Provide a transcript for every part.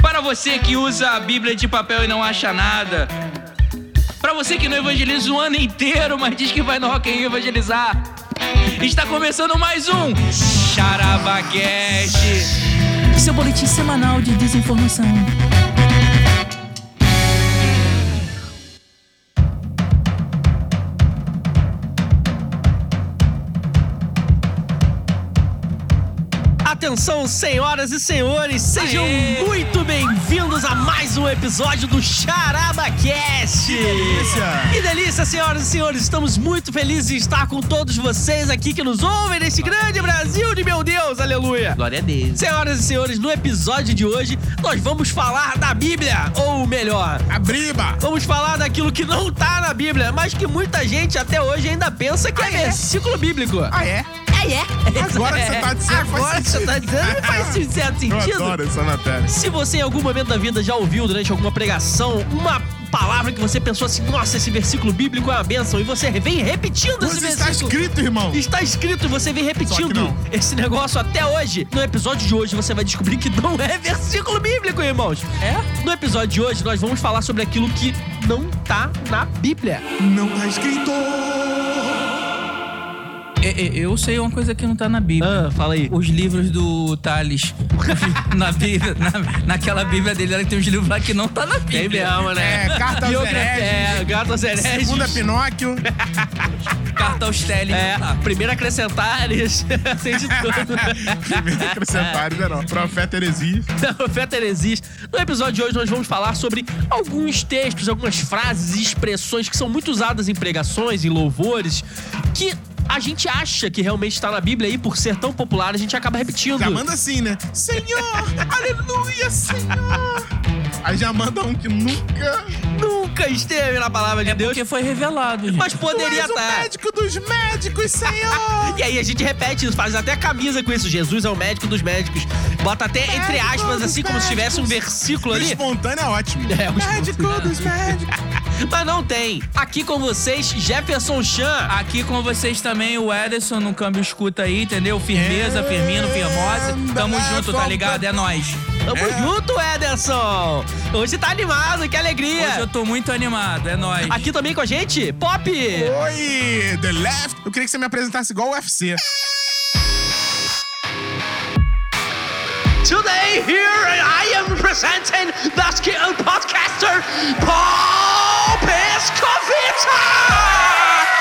Para você que usa a Bíblia de papel e não acha nada. Para você que não evangeliza o ano inteiro, mas diz que vai no Rock in Rio evangelizar. Está começando mais um Charabacast. Seu boletim semanal de desinformação. Atenção, senhoras e senhores, sejam Aê! muito bem-vindos a mais um episódio do CharabaCast! Que delícia! Que delícia, senhoras e senhores! Estamos muito felizes em estar com todos vocês aqui que nos ouvem nesse grande Brasil de meu Deus, aleluia! Glória a Deus. Senhoras e senhores, no episódio de hoje nós vamos falar da Bíblia, ou melhor, A briba! Vamos falar daquilo que não tá na Bíblia, mas que muita gente até hoje ainda pensa que é versículo bíblico. Ah, é? Ah, é? Agora que você tá dizendo, Agora que você tá dizendo, faz certo Eu sentido. adoro essa matéria. Se você em algum momento da vida já ouviu durante alguma pregação uma palavra que você pensou assim, nossa, esse versículo bíblico é uma bênção, e você vem repetindo esse Mas está versículo. escrito, irmão. Está escrito e você vem repetindo não. esse negócio até hoje. No episódio de hoje você vai descobrir que não é versículo bíblico, irmãos. É? No episódio de hoje nós vamos falar sobre aquilo que não tá na Bíblia. Não tá escrito. E- e- Eu sei uma coisa que não tá na Bíblia. Ah, fala aí. Os livros do Thales. na Bíblia, na- naquela Bíblia dele, ela tem uns livros lá que não tá na Tem Bíblia. mesmo, né? É, carta aos hereges. É, gato aos hereges. Segunda Pinóquio. Carta aos Teles. É, tá. primeiro acrescentar, eles tem de tudo. Primeiro acrescentar, ainda não. Profeta Heresias. Profeta Heresias. No episódio de hoje nós vamos falar sobre alguns textos, algumas frases e expressões que são muito usadas em pregações, em louvores, que a gente acha que realmente está na Bíblia e por ser tão popular a gente acaba repetindo. Já manda assim, né? Senhor, aleluia, Senhor. Aí já manda um que nunca. Nunca esteve na palavra de É Deus, porque foi revelado, gente. mas Tu poderia és o estar. médico dos médicos, Senhor. E aí a gente repete isso, faz até camisa com isso. Jesus é o médico dos médicos. Bota até entre Médico aspas, dos assim, como se tivesse um médicos. versículo O ali. espontâneo é ótimo. É, o médico dos médicos. Mas não tem. Aqui com vocês, Jefferson Chan. Aqui com vocês também, o Ederson no câmbio escuta aí, entendeu? Firmeza, É. firmino, firmosa. Tamo junto, tá ligado? É nóis. Tamo É. junto, Ederson. Hoje tá animado, que alegria. Hoje eu tô muito animado, é nóis. Aqui também com a gente, Pop. Oi, The Left. Eu queria que você me apresentasse igual o UFC. Today here I am presenting the skill podcaster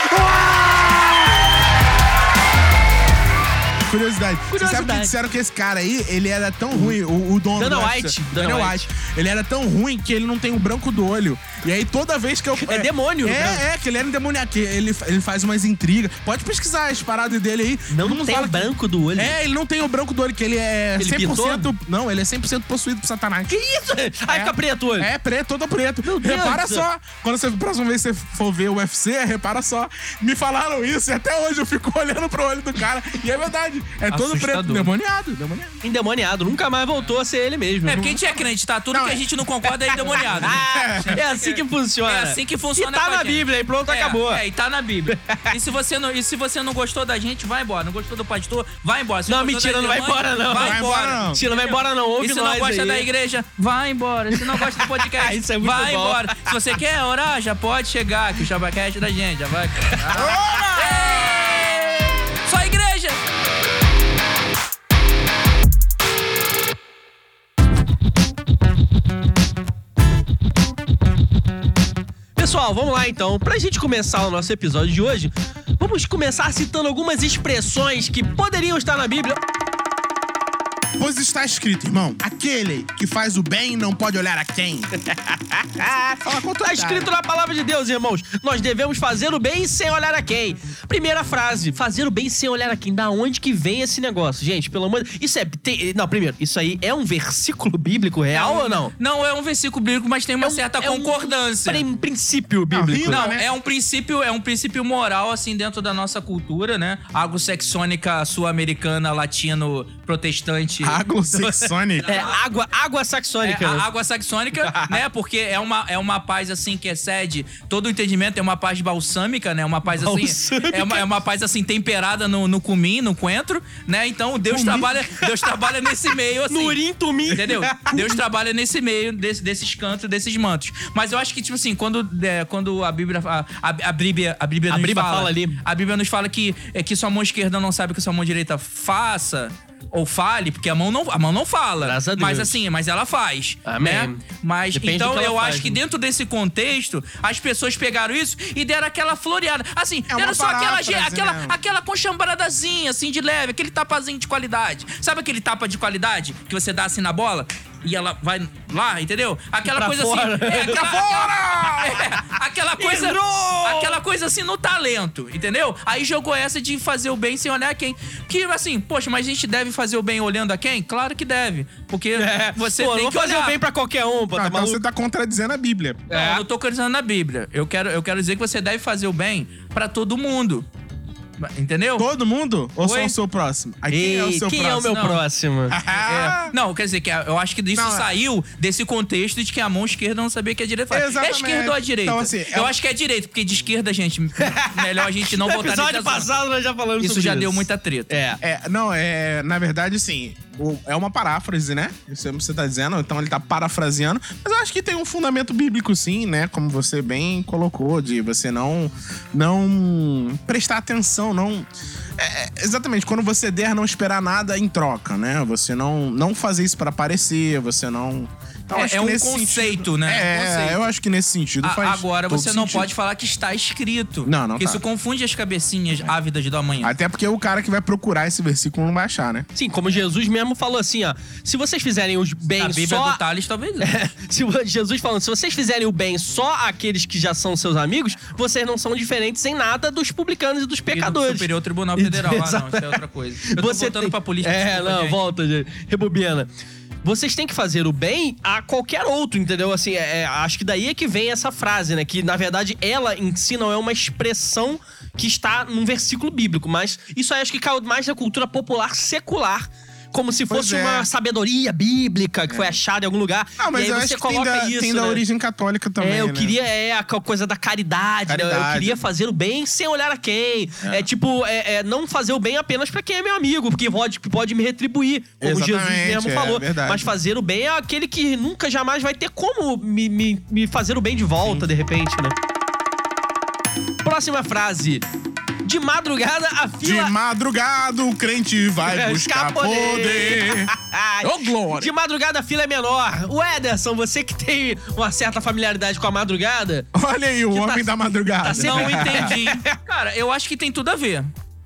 Pop Curiosidade. Você sabe Curiosidade. que disseram que esse cara aí, ele era tão ruim, o, o dono Dana do White. Dana Dana White. Ele era tão ruim que ele não tem o branco do olho. E aí toda vez que eu... É demônio, né? É, é, que ele era endemoniado. que Ele, ele faz umas intrigas. Pode pesquisar as paradas dele aí. Não, não tem o que- branco do olho. É, ele não tem o branco do olho, que ele é Ele 100%... Não, ele é 100% possuído por Satanás. Que isso? Aí fica preto o olho. É, preto, todo preto. Deus repara só. Quando você, próxima vez que você for ver o UFC, repara só. Me falaram isso e até hoje eu fico olhando pro olho do cara. E é verdade. É todo preto. Demoniado, demoniado. Endemoniado. Nunca mais voltou a ser ele mesmo. É, porque a gente é crente, tá? Tudo Não, que a é- gente não concorda é endemoniado. Ah, é assim que funciona. É assim que funciona E tá na. Bíblia e pronto, É, acabou. É, e tá na Bíblia. E se, você não, e se você não gostou da gente, vai embora. Não gostou do pastor, vai embora. Se Não, mentira, não vai embora, não. Vai, embora. não. Tira, vai embora não. Ouve E se não gosta aí. da igreja, vai embora. Se não gosta do podcast, Isso é muito vai bom. embora. Se você quer orar, já pode chegar, que o Chabacast é da gente, já vai. Ei! Pessoal, vamos lá então. Pra gente começar o nosso episódio de hoje, vamos começar citando algumas expressões que poderiam estar na Bíblia. Pois está escrito, irmão. Aquele que faz o bem não pode olhar a quem. Fala com Tá escrito na palavra de Deus, irmãos. Nós devemos fazer o bem sem olhar a quem. Primeira frase, fazer o bem sem olhar a quem. Da onde que vem esse negócio? Gente, pelo amor de Isso é. tem- não, primeiro, isso aí é um versículo bíblico real ou não? Não é um versículo bíblico, mas tem uma É um- certa é um concordância. prin- princípio bíblico. Não, Não, né? é um princípio, é um princípio moral assim dentro da nossa cultura, né? Anglo-saxônica, sul-americana, latino, protestante gente. Anglo-saxônica. É, água, água É, saxônica. a né? água saxônica, né? Porque é uma, é uma paz assim que excede todo o entendimento, é uma paz balsâmica, né? Uma paz assim. Balsâmica. É uma, é uma paz assim temperada no, no cumim, no coentro, né? Então Deus trabalha, Deus trabalha nesse meio assim. No urim tumim. Entendeu? Deus trabalha nesse meio desse- desses cantos, desses mantos. Mas eu acho que, tipo assim, quando, é, quando a Bíblia. A, a, a Bíblia, a Bíblia A nos Bíblia fala, fala ali. A Bíblia nos fala que, é, que sua mão esquerda não sabe o que sua mão direita faça. Ou fale, porque a mão não, a mão não fala. Graças a Deus. Mas assim, mas ela faz. Amém. Né? Mas Depende então eu faz, acho que né? dentro desse contexto, as pessoas pegaram isso e deram aquela floreada. Assim, É deram só aquela, paráfrase, aquela, né? aquela conchambradazinha, assim, de leve, aquele tapazinho de qualidade. Sabe aquele tapa de qualidade que você dá assim na bola? E ela vai lá, entendeu? Aquela Pra coisa fora. assim. É, aquela, fora! é, aquela coisa. Errou! Aquela coisa assim no talento, entendeu? Aí jogou essa de fazer o bem sem olhar quem. Que assim, poxa, mas a gente deve fazer o bem olhando a quem? Claro que deve. Porque É, você pô, tem não que vou fazer olhar. o bem pra qualquer um, pô, Não, tá então você tá contradizendo a Bíblia. Não, eu não tô acreditando na Bíblia. Eu quero, eu quero dizer que você deve fazer o bem pra todo mundo. Entendeu? Todo mundo? Ou só Oi? o seu próximo? Aí, quem é o seu quem é o próximo? meu Não. próximo? É. Não, quer dizer que eu acho que isso Não, é- saiu desse contexto de que a mão esquerda não sabia que a direita faz. É esquerda ou a direita? Então, assim, é eu um- acho que é direita, porque de esquerda, gente, melhor a gente não episódio nesse passado nós já falamos Isso sobre já deu muita treta. É. É, não, é. Na verdade, o- é uma paráfrase, né? Isso é o que você tá dizendo, então ele tá parafraseando. Mas eu acho que tem um fundamento bíblico, sim, né? Como você bem colocou, de você não. Não prestar atenção, não. é, exatamente, quando você der, não esperar nada em troca, né? Você não, não fazer isso pra aparecer, você não. Então, É- acho é que um nesse conceito, sentido- né? É, Conceito. eu acho que nesse sentido A- faz. Agora todo você não sentido. pode falar que está escrito. Não, não Porque tá. isso confunde as cabecinhas ávidas do amanhã. Até porque o cara que vai procurar esse versículo não vai achar, né? Sim, como Jesus mesmo falou assim, ó. Se vocês fizerem os bem A Bíblia só... do Thales talvez não. Se Jesus falando, se vocês fizerem o bem só àqueles que já são seus amigos, vocês não são diferentes em nada dos publicanos e dos E do pecadores. Superior Tribunal Federal. Ah, não, isso é outra coisa. Eu tô voltando tem- pra política. É, não, gente. volta, gente. Rebobina. Vocês têm que fazer o bem a qualquer outro, entendeu? Assim, é, é, acho que daí é que vem essa frase, né? Que, na verdade, ela em si não é uma expressão que está num versículo bíblico, mas isso aí acho que caiu mais da cultura popular secular. Como se Pois fosse é. uma sabedoria bíblica que foi achada em algum lugar. Não, mas e aí eu você acho que tem coloca da, isso. tem da né? origem católica também. É, eu né? queria é, a co- coisa da caridade, né? Eu Caridade. queria fazer o bem sem olhar a quem. É, tipo, é, é não fazer o bem apenas pra quem é meu amigo, porque pode, pode me retribuir, como Jesus Exatamente, mesmo é falou. Mas fazer o bem é aquele que nunca jamais vai ter como me, me, me fazer o bem de volta, de repente, né? Próxima frase. De madrugada, a De fila. madrugada o crente vai buscar buscar poder. Ô, glória. De madrugada a fila é menor. O Ederson, você que tem uma certa familiaridade com a madrugada, Olha aí, o homem tá- da madrugada. tá sempre- Não entendi. Cara, eu acho que tem tudo a ver.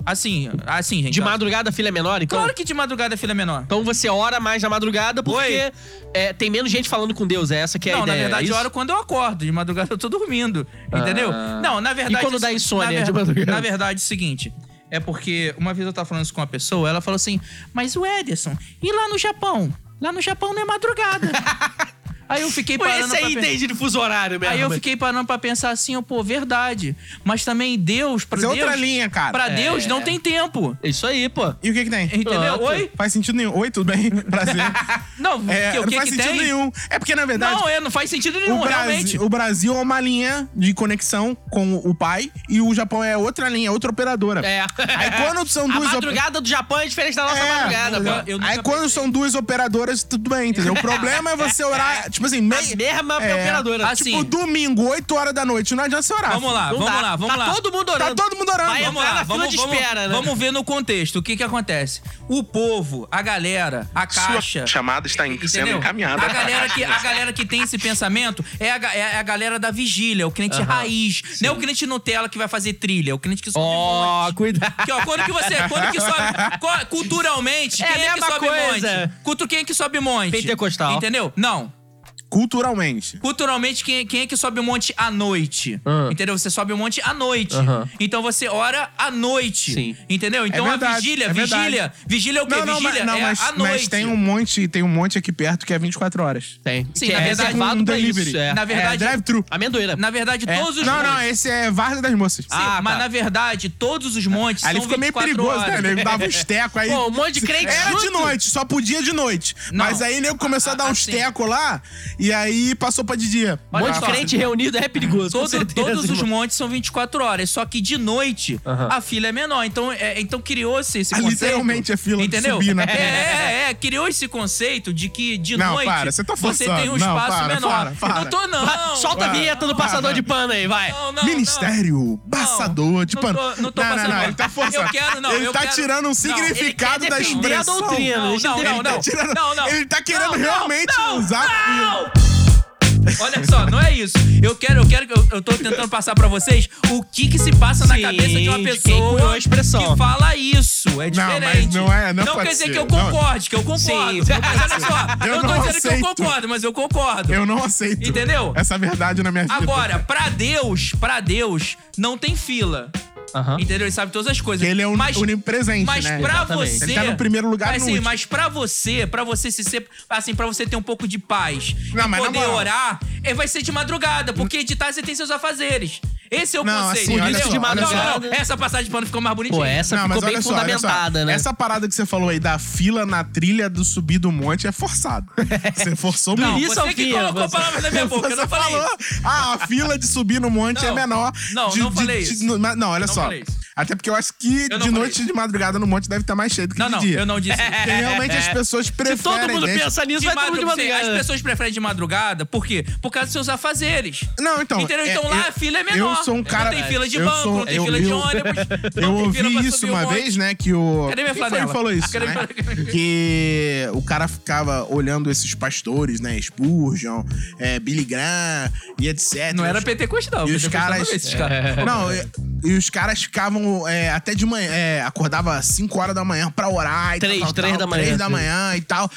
Assim, assim, gente. de madrugada a fila é menor, então. Claro que de madrugada a filha é menor. Então você ora mais na madrugada porque é, tem menos gente falando com Deus. É essa que é a não, na ideia. verdade, é eu oro quando eu acordo. De madrugada eu tô dormindo. Entendeu? Não, na verdade. E quando dá insônia na de madrugada? Na verdade, é o seguinte. É porque uma vez eu tava falando isso com uma pessoa, ela falou assim: Mas o Ederson, e lá no Japão? Lá no Japão não é madrugada. aí eu fiquei parando esse aí entende de fuso horário mesmo. Aí eu fiquei parando pra pensar assim, pô, verdade. Mas também Deus, pra é Deus. outra linha, cara. Pra É. Deus não tem tempo. Isso aí, pô. E o que que tem? Entendeu? Pronto. Oi? Faz sentido nenhum. Oi, tudo bem? Prazer. Não, É, que, o não que faz que sentido tem? nenhum. É porque, na verdade, Não, é, não faz sentido nenhum, o, realmente. Brasil, o Brasil é uma linha de conexão com o pai e o Japão é outra linha, outra operadora. É. Aí quando são A duas... op- madrugada do Japão é diferente da nossa É, madrugada, pô. Aí quando pensei. são duas operadoras, tudo bem, entendeu? O problema é você orar, tipo assim, A meio... mesma É. operadora. Assim, Tipo, domingo, 8 horas da noite, não adianta você orar. Vamos lá, vamos dá. lá, vamos tá lá. todo mundo orando. Tá todo mundo orando. Vai Vamos lá, na fila vamos, de vamos, espera, né? vamos ver no contexto. O que que acontece? O povo, a galera, a caixa... chamada está Entendeu? A galera, que, a galera que tem esse pensamento é a, é a galera da vigília, o crente raiz. Não é o crente Nutella que vai fazer trilha, é o crente que sobe Ó, monte. cuidado. Ó, quando que você. Quando que sobe. Culturalmente, É a quem é que sobe coisa. monte? Quem é que sobe monte? Pentecostal. Entendeu? Não. Culturalmente. Culturalmente, quem, quem é que sobe o monte à noite? Ah. Entendeu? Você sobe o monte à noite. Aham. Então você ora à noite. Sim. Entendeu? Então a verdade, vigília, é verdade. vigília. Vigília é o quê? Não, não, vigília mas, não, é mas, à noite. mas tem um monte, tem um monte aqui perto que é 24 horas. Tem. Sim, que na é verdade, reservado um delivery. isso. É. Na verdade, é drive-thru. Amendoeira. Na verdade, É. todos os Não, montes. não, esse é Várzea das Moças. Sim, Ah, mas tá. na verdade, todos os montes Ali são ficou meio 24 perigoso, horas. né? Nego dava uns tecos aí. Pô, um monte de crente Era de junto. noite, só podia de noite. Não. Mas aí nego começou a dar uns tecos lá e aí passou pra de dia. Um monte Olha de só. crente reunido é perigoso. com Todo- certeza, todos os montes são 24 horas, só que de noite Aham. a fila é menor. Então, é, então criou-se esse Ah, conceito. literalmente a fila de entendeu? subir na- É, é, é, criou esse conceito de que de Não, noite para, você tá você tem um Não, espaço para, menor. para, para. Não tô, não. Vai, Solta a Vai. vinheta do passador de pano aí, vai. Não, não, Ministério passador de não pano. tô- não tô não, passando não, pano. ele tá forçando. Eu quero, não, Ele eu tá quero- tirando um Não, significado ele quer da a expressão. doutrina, Não, não, não, Ele tá não. tirando- Não, não. Ele tá querendo Não, não, realmente não, usar a fila. Olha só, não é isso. Eu quero, eu quero, eu, eu tô tentando passar pra vocês o que que se passa na Sim, cabeça de uma pessoa a expressão. que fala isso. É Não, diferente. mas não é- não pode quer dizer ser. que eu Não. concorde, que eu concordo. Sim. Mas olha só, Eu eu, tô não dizendo que eu concordo, mas eu concordo. Eu não aceito. Entendeu? Essa verdade na minha vida. Agora, pra Deus, pra Deus, não tem fila. Aham. Entendeu? Ele sabe todas as coisas. Que ele é um mas, onipresente, mas né? pra Exatamente. você. Ele tá no primeiro lugar mas, no sim, último. mas pra você, pra você se ser. Assim, pra você ter um pouco de paz Não, e poder orar, é, vai ser de madrugada, porque de tarde você tem seus afazeres. Esse é o Não, conceito. assim, olha entendeu? só, de não, não, não. Essa passagem de pano ficou mais bonitinha. Pô, essa Não, ficou bem só, fundamentada, né? Essa parada que você falou aí da fila na trilha do subir do monte é forçado. Você forçou muito. início Você ao que fim, colocou você- palavras na minha boca, eu Você não falei falou, isso. ah, a fila de subir no monte Não, é menor. não, de- não de- falei de- isso. mas- Não, olha Não só. falei isso. Até porque eu acho que Eu não de noite isso. de madrugada no monte deve estar mais cheio do que Não, de não, dia. eu não disse. Porque realmente as pessoas preferem. todo mundo pensa nisso, De vai todo mundo de madrugada. As pessoas preferem de madrugada, por quê? Por causa dos seus afazeres. Não, então. Entendeu? é- Então lá eu- a fila é menor. Eu sou um cara. Não tem fila de eu banco, sou- não tem eu- fila de ônibus. Eu não ouvi isso uma vez, né? Que o. Cadê minha Quem foi flanela? que falou isso? Cadê né? Que o cara ficava olhando esses pastores, né? Spurgeon, é, Billy Graham e etc. Não era pentecostal. E os caras. não é caras. Não, e, e os caras ficavam é, até de manhã. É, acordava 5 horas da manhã pra orar e Três, tal, tal, três tal, da manhã, três da sim. manhã e tal.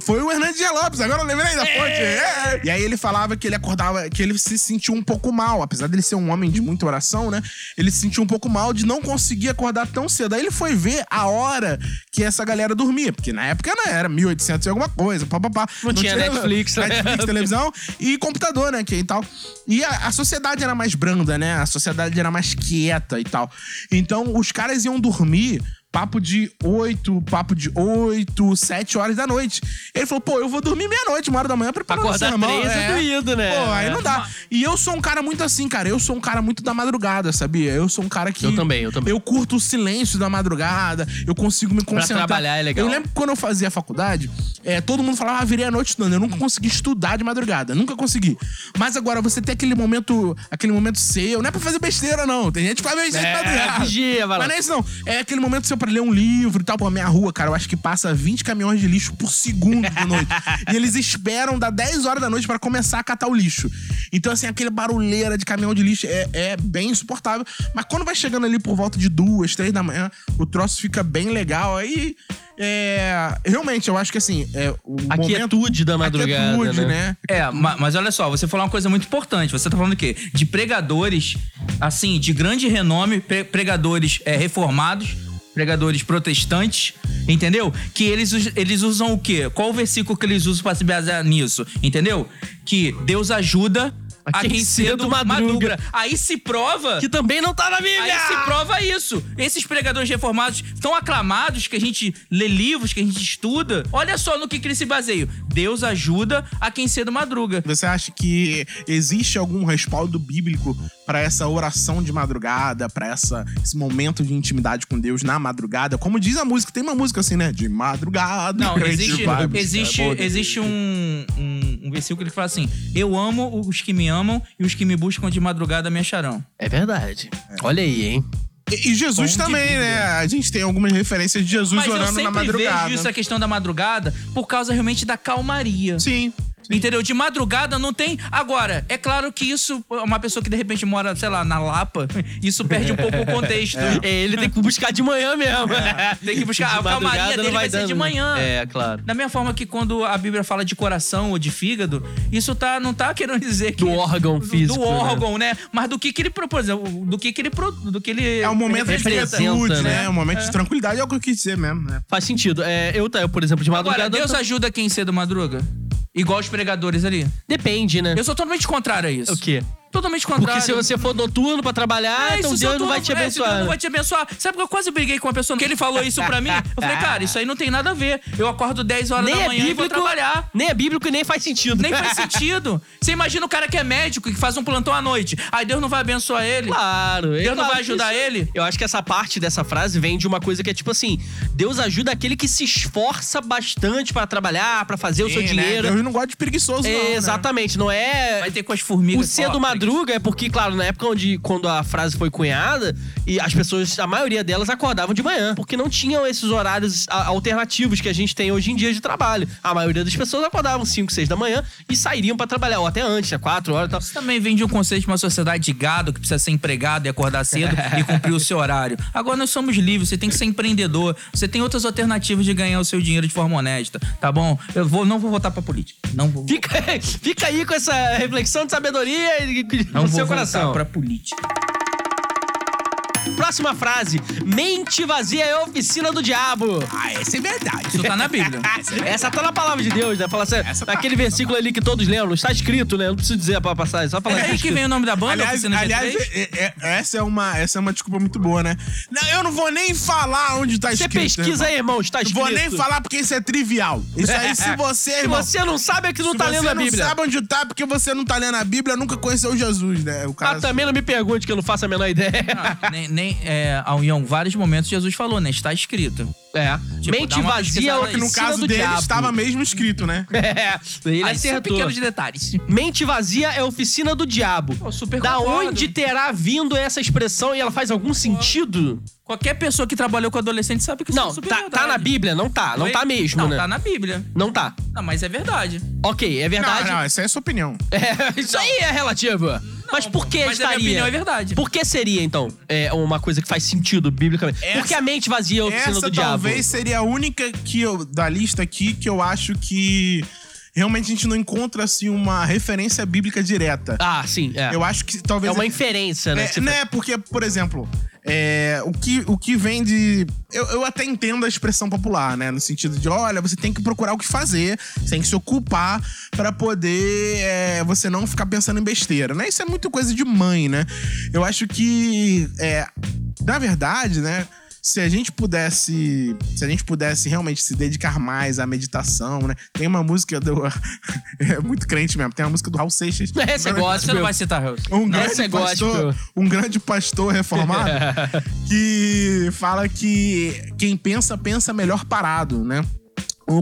Foi o Hernandes de Lopes, agora eu lembrei da fonte. É. E aí ele falava que ele acordava, que ele se sentiu um pouco mal, apesar dele ser um homem de muita oração, né? Ele se sentiu um pouco mal de não conseguir acordar tão cedo. Aí ele foi ver a hora que essa galera dormia, porque na época não era 1800 e alguma coisa, papapá. Não tinha Netflix, né? Netflix, televisão e computador, né? Que e tal. E a, a sociedade era mais branda, né? A sociedade era mais quieta e tal. Então os caras iam dormir. Papo de 8, papo de 8, 7 horas da noite. Ele falou, pô, eu vou dormir meia-noite, uma hora da manhã, Pra preparando acordar sermão. três é doído, né? Pô, aí não dá. E eu sou um cara muito assim, cara. Eu sou um cara muito da madrugada, sabia? Eu sou um cara que. Eu também, eu também. Eu curto o silêncio da madrugada, eu consigo me concentrar. trabalhar é legal. Eu lembro que quando eu fazia faculdade, é, todo mundo falava, ah, virei a noite estudando. Eu nunca consegui estudar de madrugada, nunca consegui. Mas agora, você tem aquele momento, aquele momento seu, não é pra fazer besteira, não. Tem gente que faz besteira de É, madrugada. vigia, vai lá. Mas não é isso, não. É aquele momento seu pra ler um livro e tal. Pô, minha rua, cara, eu acho que passa 20 caminhões de lixo por segundo de noite. e eles esperam dar 10 horas da noite pra começar a catar o lixo. Então, assim, aquele barulheira de caminhão de lixo é, é bem insuportável. Mas quando vai chegando ali por volta de duas, três da manhã, o troço fica bem legal. Aí. É, realmente, eu acho que assim. É, o A momento, quietude da madrugada, A quietude, né? né? É, ma- mas olha só, você falou uma coisa muito importante. Você tá falando o quê? De pregadores, assim, de grande renome, pre- pregadores é, reformados, pregadores protestantes, entendeu? Que eles, eles usam o quê? Qual o versículo que eles usam pra se basear nisso? Entendeu? Que Deus ajuda a, quem, cedo madruga. Aí se prova. Que também não tá na Bíblia! Aí se prova isso. Esses pregadores reformados tão aclamados que a gente lê livros, que a gente estuda. Olha só no que, que eles se baseiam. Deus ajuda a quem cedo madruga. Você acha que existe algum respaldo bíblico pra essa oração de madrugada, pra essa esse momento de intimidade com Deus na madrugada? Como diz a música, tem uma música assim, né? De madrugada. Não, existe, existe, existe um, um, um versículo que fala assim: Eu amo os que me amam e os que me buscam de madrugada me acharão. É verdade. Olha aí, hein? E, e Jesus de também, né? A gente tem algumas referências de Jesus Mas eu orando na sempre madrugada. vejo isso, a questão da madrugada, por causa realmente da calmaria. Sim. Entendeu? De madrugada não tem. Agora, é claro que isso, uma pessoa que de repente mora, sei lá, na Lapa, isso perde um pouco o contexto. É, ele tem que buscar de manhã mesmo. Tem que buscar. De A calmaria dele não vai, ser dando, de né? manhã. É, claro. Da mesma forma que quando a Bíblia fala de coração ou de fígado, isso tá, não tá querendo dizer que. Do órgão físico, Do né? órgão, né? Mas do que que ele propôs, do que que ele. pro- Do que ele É um momento de quietude, né? né? Um momento de tranquilidade, é o que eu quis dizer mesmo, né? Faz sentido. É, eu, eu, por exemplo, de Agora, madrugada. Deus eu- ajuda quem cedo madruga? Igual os pregadores ali. Depende, né? Eu sou totalmente contrário a isso. O quê? Totalmente contrário. Porque se você for noturno pra trabalhar, É, então Deus eu não vai te é, abençoar. Deus não vai te abençoar. Sabe que eu quase briguei com uma pessoa que ele falou isso pra mim? Eu falei, cara, isso aí não tem nada a ver. Eu acordo 10 horas nem da é manhã e vou bíblico, trabalhar. nem é bíblico e nem faz sentido. Nem faz sentido. Você imagina o cara que é médico, que faz um plantão à noite. Aí Deus não vai abençoar ele. Claro. Deus é não claro vai ajudar isso- ele? Eu acho que essa parte dessa frase vem de uma coisa que é tipo assim: Deus ajuda aquele que se esforça bastante pra trabalhar, pra fazer o seu Sim, né? dinheiro. Deus não gosta de preguiçoso, É, não, né? exatamente, não é. Vai ter com as formigas. O cedo madruga é porque, claro, na época onde quando a frase foi cunhada, e as pessoas, a maioria delas acordavam de manhã, porque não tinham esses horários alternativos que a gente tem hoje em dia de trabalho. A maioria das pessoas acordavam 5, 6 da manhã e sairiam pra trabalhar, ou até antes, às 4 horas e tal. Isso também vem de um conceito de uma sociedade de gado que precisa ser empregado e acordar cedo e cumprir o seu horário. Agora nós somos livres, você tem que ser empreendedor, você tem outras alternativas de ganhar o seu dinheiro de forma honesta, tá bom? Eu vou, não vou votar pra política. Não vou. Fica, fica aí com essa reflexão de sabedoria e- no vou seu votar coração. pra política. Próxima frase: mente vazia é oficina do diabo. Ah, essa é verdade. Isso tá na Bíblia. Essa tá na palavra de Deus, né? Fala assim, Essa tá- naquele versículo ali que todos lembram, está escrito, né? Não preciso dizer pra passar, só falar É tá aí que vem o nome da banda, Aliás, aliás G3? é- é- essa, é uma, essa é uma desculpa muito boa, né? Não, eu não vou nem falar onde tá Você escrito. pesquisa aí, irmão, está Não escrito. vou nem falar porque isso é trivial. Isso aí, se você, Se irmão, você não sabe, é que não se tá você lendo a não Bíblia. sabe onde tá porque você não tá lendo a Bíblia, nunca conheceu Jesus, né? O cara Ah, também não me pergunte que eu não faço a menor ideia. Ah, nem, nem, é, vários momentos Jesus falou, né? Está escrito. É. Tipo, Mente vazia é aí. oficina no caso do dele diabo. estava mesmo escrito, né? É, ele são acertou. pequenos detalhes. Mente vazia é oficina do diabo. Pô, super da concordo. onde terá vindo essa expressão e ela faz algum sentido? Qualquer pessoa que trabalhou com adolescente sabe que isso Não, é super tá, verdade. tá na Bíblia? Não tá. Não tá mesmo, Não, né? tá na Bíblia. Não tá. Não, mas é verdade. Ok, é verdade. Não, não, essa é a sua opinião. É, isso aí é relativo. Mas por que mas a minha estaria? opinião é verdade. Por que seria, então, é uma coisa que faz sentido biblicamente? por que Essa- a mente vazia é a oficina do diabo? talvez seria a única que eu, da lista aqui que eu acho que realmente a gente não encontra assim uma referência bíblica direta. Ah, sim, é. Eu acho que É talvez uma inferência, né? É, né? Porque, por exemplo, é, o, que, o que vem de. Eu, eu até entendo a expressão popular, né? No sentido de, olha, você tem que procurar o que fazer, você tem que se ocupar pra poder é, você não ficar pensando em besteira, né? Isso é muito coisa de mãe, né? Eu acho que, é, na verdade, né? Se a gente pudesse. Se a gente pudesse realmente se dedicar mais à meditação, né? Tem uma música do. é muito crente mesmo. Tem uma música do Raul Seixas. Essa é Agora- gospel. Você não vai citar Deus. um grande é pastor, um grande pastor reformado que fala que quem pensa pensa melhor parado, né?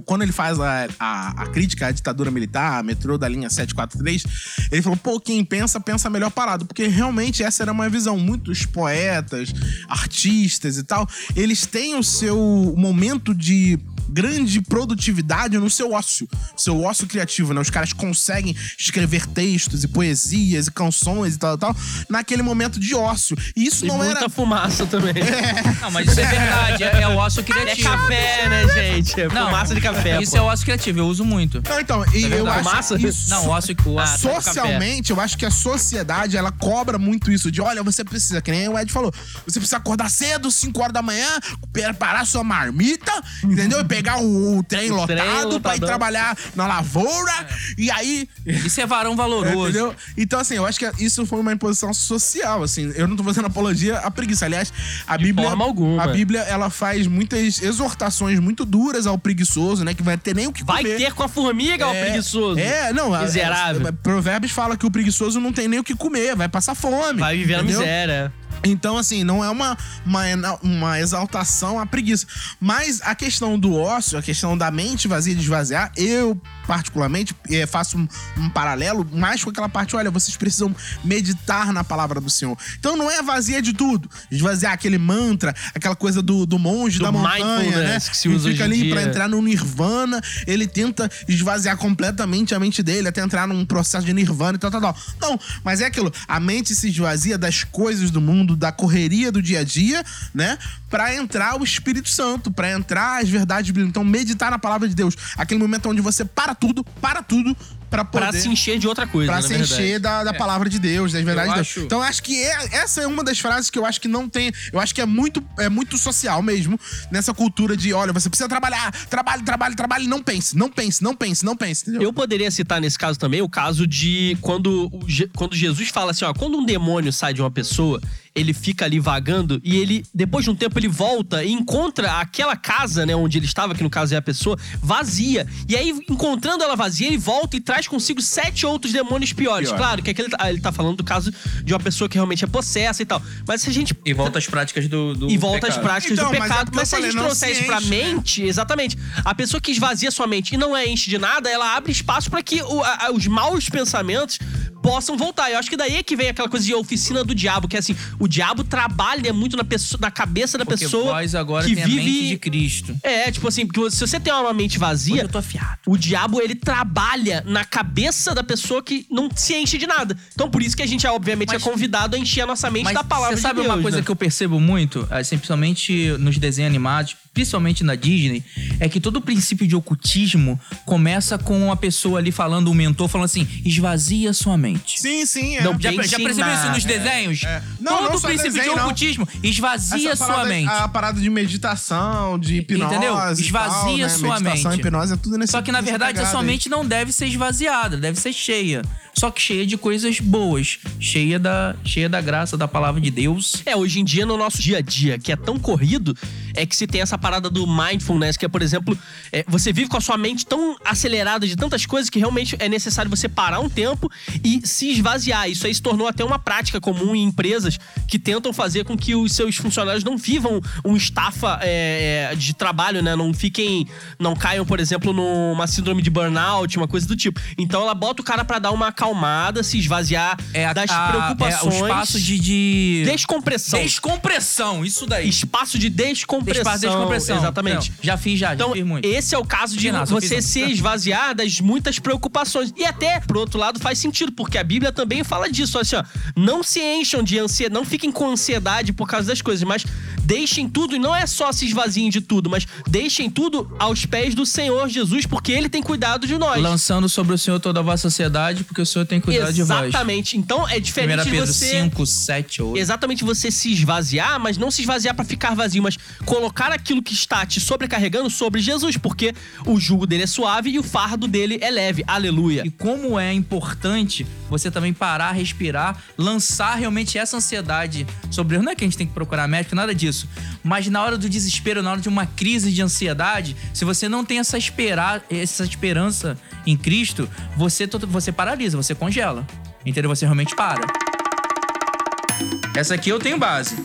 Quando ele faz a, a- a crítica à ditadura militar, metrô da linha 743, ele falou: pô, quem pensa, pensa melhor parado. Porque realmente essa era uma visão. Muitos poetas, artistas e tal, eles têm o seu momento de grande produtividade no seu ócio, seu ócio criativo, né? Os caras conseguem escrever textos e poesias e canções e tal, tal, naquele momento de ócio. E isso E não muita era. fumaça também. Não, mas isso é verdade. É, é o ócio É criativo. café, né, gente? É Não, fumaça de café. Isso pô. é o ócio criativo, eu uso muito. Não, então, e eu acho que isso, Não, o ócio... O Ah, tá. Socialmente, eu acho que a sociedade, ela cobra muito isso. De, olha, você precisa, que nem o Ed falou, você precisa acordar cedo, 5 horas da manhã, preparar sua marmita, entendeu? Pegar o, o trem O lotado trem pra ir trabalhar na lavoura. E aí... Isso é varão valoroso. Entendeu? Então, assim, eu acho que isso foi uma imposição social, assim. Eu não tô fazendo apologia à preguiça. Aliás, a Bíblia. forma alguma. A Bíblia, ela faz muitas exortações muito duras ao preguiçoso, né? Que vai ter nem o que Vai comer. ter com a formiga, É, preguiçoso. É, não. Miserável. é, Provérbios fala que o preguiçoso não tem nem o que comer, vai passar fome. Vai viver na entendeu? miséria. Então, assim, não é uma, uma, uma exaltação à preguiça. Mas a questão do ócio, a questão da mente vazia de esvaziar, eu, particularmente, eh, faço um, um paralelo mais com aquela parte, olha, vocês precisam meditar na palavra do Senhor. Então não é vazia de tudo. Esvaziar aquele mantra, aquela coisa do, do monge Do da montanha, né? que se usa fica hoje em ali pra dia. entrar no nirvana, ele tenta esvaziar completamente a mente dele, até entrar num processo de nirvana e tal, tal, tal. Não, mas é aquilo, a mente se esvazia das coisas do mundo, da correria do dia a dia, né? Pra entrar o Espírito Santo, pra entrar as verdades bíblicas. Então, meditar na palavra de Deus. Aquele momento onde você para tudo, para tudo, pra poder... Pra se encher de outra coisa, Pra na se verdade. encher da, da palavra de Deus, das verdades de Deus. acho- Então, eu acho que é- essa é uma das frases que eu acho que não tem. Eu acho que é muito, é muito social mesmo, nessa cultura de, olha, você precisa trabalhar, trabalhe, trabalhe, trabalhe, não pense, não pense, não pense, não pense, entendeu? Eu poderia citar nesse caso também o caso de quando, quando Jesus fala assim, ó, quando um demônio sai de uma pessoa, ele fica ali vagando e ele, depois de um tempo, ele volta e encontra aquela casa, né, onde ele estava, que no caso é a pessoa, vazia. E aí, encontrando ela vazia, ele volta e traz consigo sete outros demônios piores. Pior. Claro que aquele, ah, ele tá falando do caso de uma pessoa que realmente é possessa e tal. Mas se a gente E volta às práticas do, do e volta às pecado. práticas Então, do mas é pecado. Mas, se a gente falei, trouxer isso pra enche, né? mente, exatamente. A pessoa que esvazia sua mente e não é enche de nada, ela abre espaço pra que o- a- os maus pensamentos possam voltar. Eu acho que daí é que vem aquela coisa de oficina do diabo, que é assim, o diabo trabalha muito na, pessoa, na cabeça da Porque pessoa vós agora que tem vive a mente de Cristo. É, tipo assim, porque se você tem uma mente vazia, eu tô afiado. o diabo, ele trabalha na cabeça da pessoa que não se enche de nada. Então, por isso que a gente, obviamente, Mas- é convidado a encher a nossa mente Mas da palavra você sabe de Deus, uma coisa né? que eu percebo muito, assim, principalmente nos desenhos animados, principalmente na Disney, é que todo o princípio de ocultismo começa com uma pessoa ali falando, um mentor falando assim, esvazia sua mente. Sim, sim, é. Não, Já, já percebeu isso nos desenhos? é. Não, Todo não o só princípio desenho, de não. ocultismo esvazia Essa sua parada- mente. A parada de meditação, de hipnose. Entendeu? e tal, Esvazia né? sua Meditação, mente. hipnose, é tudo nesse Só que na verdade a sua mente não deve ser esvaziada, deve ser cheia. Só que cheia de coisas boas, cheia da, cheia da graça da palavra de Deus. É, hoje em dia, no nosso dia a dia, que é tão corrido, é que se tem essa parada do mindfulness, que é, por exemplo, é, você vive com a sua mente tão acelerada de tantas coisas que realmente é necessário você parar um tempo e se esvaziar. Isso aí se tornou até uma prática comum em empresas que tentam fazer com que os seus funcionários não vivam um estafa é, é, de trabalho, né? Não fiquem. Não caiam, por exemplo, numa síndrome de burnout, uma coisa do tipo. Então ela bota o cara pra dar uma acalmada, se esvaziar É das a- preocupações. É o espaço de. de... Descompressão. Descompressão, isso daí. Espaço de descompressão. Espaço de descompressão. Exatamente. Não, já fiz, já, Então, já fiz muito. esse é o caso de você se esvaziar das muitas preocupações. E até, por outro lado, faz sentido, porque a Bíblia também fala disso. Assim, ó, não se encham de ansiedade, não fiquem com ansiedade por causa das coisas, mas deixem tudo, e não é só se esvaziem de tudo, mas deixem tudo aos pés do Senhor Jesus, porque Ele tem cuidado de nós. Lançando sobre o Senhor toda a vossa sociedade, porque o Senhor tem cuidado de vós. Exatamente. Então é 1 diferente de Pedro você. 5, 7, 8. Exatamente você se esvaziar, mas não se esvaziar pra ficar vazio, mas colocar aquilo que está te sobrecarregando sobre Jesus, porque o jugo dele é suave e o fardo dele é leve. Aleluia. E como é importante você também parar, respirar, lançar realmente essa ansiedade sobre. Não é que a gente tem que procurar médico, nada disso. Mas na hora do desespero, na hora de uma crise de ansiedade, se você não tem essa, esperar, essa esperança em Cristo, você, você paralisa, você congela. Entendeu? Você realmente para. Essa aqui eu tenho base.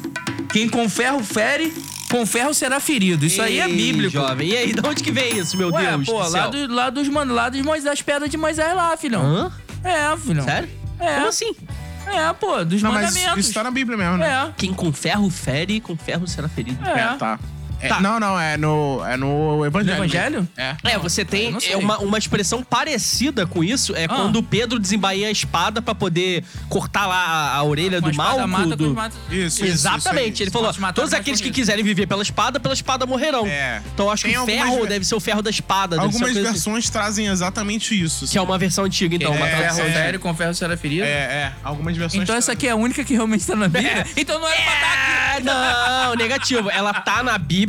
Quem com ferro fere, com ferro será ferido. Isso aí é Ei, bíblico. jovem. E aí, de onde que vem isso, meu Ué, Deus? pô, do lá, do, lá dos mano, lá dos Moisés, das pedras de Moisés lá, filhão. Hã? É, filhão. Sério? É. Como assim? É, pô, dos Não, mas mandamentos. isso tá na Bíblia mesmo, né? É. Quem com ferro fere, com ferro será ferido. É. É, tá. É, Tá. Não, não, é no, é no No Evangelho. Evangelho? É. É, você tem não sei. é uma, uma expressão parecida com isso. É Ah. quando Pedro desembainha a espada pra poder cortar lá a, a orelha Com a do mal. mata, do... mata. Isso, isso, Exatamente. isso aí. Ele falou: matar, todos aqueles que quiserem viver pela espada, pela espada morrerão. É. Então eu acho Tem que o ferro ve- deve ser o ferro da espada. deve ser Algumas assim. versões trazem exatamente isso. Que é uma versão antiga, então. Com uma É, tradução ferro é. sério, com ferro será ferido. É, é. Algumas versões. Então essa aqui é a única que realmente tá na Bíblia. Então não era pra estar aqui. É, não, negativo. Ela tá na Bíblia,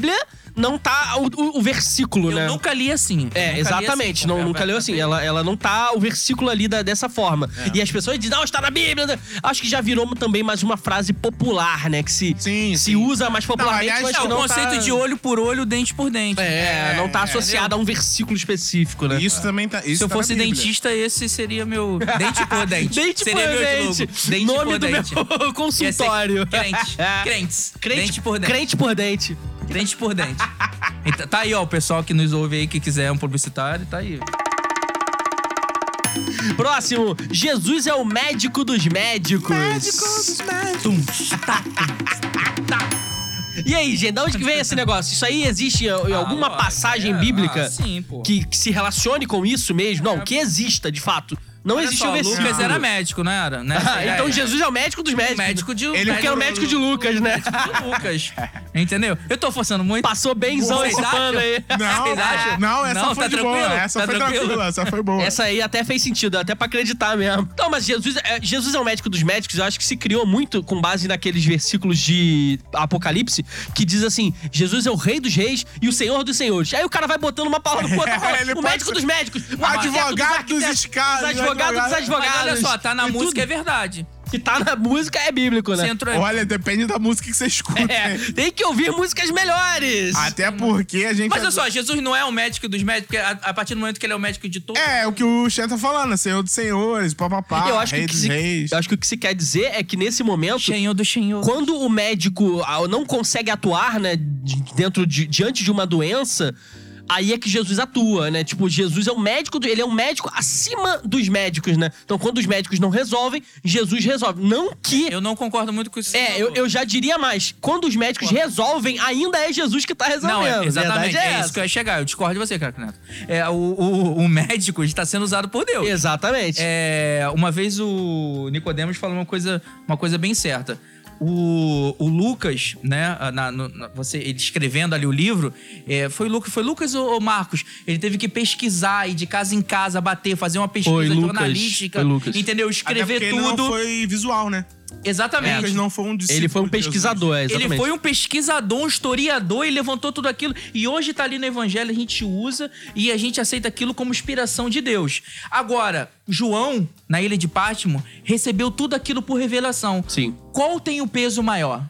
não tá o, o- o versículo, Eu né? nunca li assim. É, Nunca li exatamente. assim, não, nunca leu assim. Ela, ela não tá o versículo ali da- dessa forma. É. E as pessoas dizem, não, está na Bíblia. Acho que já virou também mais uma frase popular, né? Que se, Sim, se sim. usa mais popularmente, aliás, mas É, que o não conceito tá... de olho por olho, dente por dente. É, não tá É, associado a um versículo específico, né? Isso também tá. Isso Se eu tá fosse Bíblia. dentista, esse seria meu. Dente por dente. Dente seria por meu dente. Dente Nome por do dente. meu consultório. Crente. Crentes. Crente, Dente por dente. Crente por dente. Dente por dente. Então, tá aí, ó, o pessoal que nos ouve aí que quiser um publicitário, tá aí. Próximo. Jesus é o médico dos médicos. Tum, tá, tá. E aí, gente, de onde que vem esse negócio? Isso aí existe em em alguma Ah, passagem é, bíblica ah, sim, pô. que, que se relacione com isso mesmo? Não, que exista, de fato. Não Olha existe só, um versículo. Lucas era médico, não era? Né? Ah, É, então é. Jesus é o médico dos médicos. médico de Ele que é o médico de Lucas, né? de Lucas. Entendeu? Eu tô forçando muito. Passou benzão esse pano aí. Não, acham? não, essa Não, foi tá de boa. tranquilo? Essa Tá foi tranquilo? tranquila, essa foi boa. Essa aí até fez sentido, até pra acreditar mesmo. Então, mas Jesus é, Jesus é o médico dos médicos, eu acho que se criou muito com base naqueles versículos de Apocalipse que diz assim: Jesus é o rei dos reis e o senhor dos senhores. Aí o cara vai botando uma palavra pro outro o médico ser dos médicos, o advogado dos arquitetos, escadas, os advogados dos advogado- advogados. Mas olha só, tá na E música, é tudo verdade. que tá na música é bíblico, né? Você entrou Olha, depende da música que você escuta. É, hein? tem que ouvir músicas melhores. Até porque a gente. Mas olha só, Jesus não é o médico dos médicos, porque a, a partir do momento que ele é o médico de todos. É, o que o Xen tá falando, Senhor dos Senhores, papapá, eu acho que, Rei o que dos se, Reis. eu acho que o que se quer dizer é que nesse momento Senhor do Senhor. quando o médico ah, não consegue atuar, né, de- dentro de, diante de uma doença, aí é que Jesus atua, né? Tipo, Jesus é o médico, ele é um médico acima dos médicos, né? Então, quando os médicos não resolvem, Jesus resolve. Não que Eu não concordo muito com isso. é, eu, eu já diria mais. Quando os médicos resolvem, ainda é Jesus que tá resolvendo. Não, é, exatamente. É, é, isso que eu ia chegar. Eu discordo de você, cara Neto. É, o, o, o médico está sendo usado por Deus. Exatamente. É, uma vez o Nicodemos falou uma coisa, uma coisa bem certa. O, o Lucas, né, na, no- na- você, ele escrevendo ali o livro, é, foi, Lucas, foi Lucas ou, ou Marcos? Ele teve que pesquisar, ir de casa em casa, bater, fazer uma pesquisa Foi Lucas, jornalística. foi Lucas. Entendeu? Escrever tudo. Não foi visual, né? Exatamente. Lucas não foi um discípulo ele foi um pesquisador, é, exatamente. Ele foi um pesquisador, um historiador e levantou tudo aquilo. E hoje tá ali no Evangelho, a gente usa e a gente aceita aquilo como inspiração de Deus. Agora, João, na ilha de Pátimo, recebeu tudo aquilo por revelação. Sim. Qual tem o peso maior?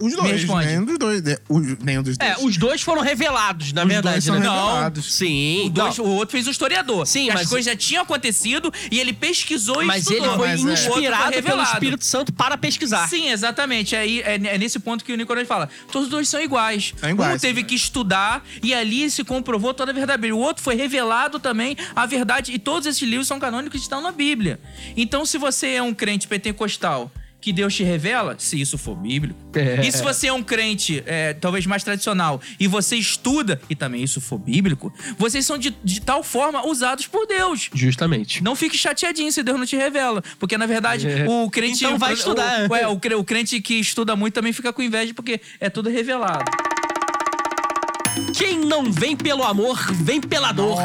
Os Me dois, responde. nenhum dos dois. né? O- nenhum dos dois. É, os dois foram revelados, na Os verdade, dois são né? revelados. Sim. O, dois- o outro fez um historiador. Sim, Que As mas- coisas já tinham acontecido e ele pesquisou e Mas ele estudou. foi Mas é. O outro foi inspirado pelo. Espírito Santo para pesquisar. Sim, exatamente. Aí é, é nesse ponto que o Nicolas fala. Todos os dois são iguais. São iguais, um teve são que estudar e ali se comprovou toda a verdade. O outro foi revelado também a verdade. E todos esses livros são canônicos e estão na Bíblia. Então, se você é um crente pentecostal que Deus te revela, se isso for bíblico. É. E se você é um crente, é, talvez mais tradicional, e você estuda, e também isso for bíblico, vocês são de, de tal forma usados por Deus. Justamente. Não fique chateadinho se Deus não te revela. Porque, na verdade, É. o crente. Então vai o- estudar. O, é, o crente que estuda muito também fica com inveja, porque é tudo revelado. Quem não vem pelo amor, vem pela dor.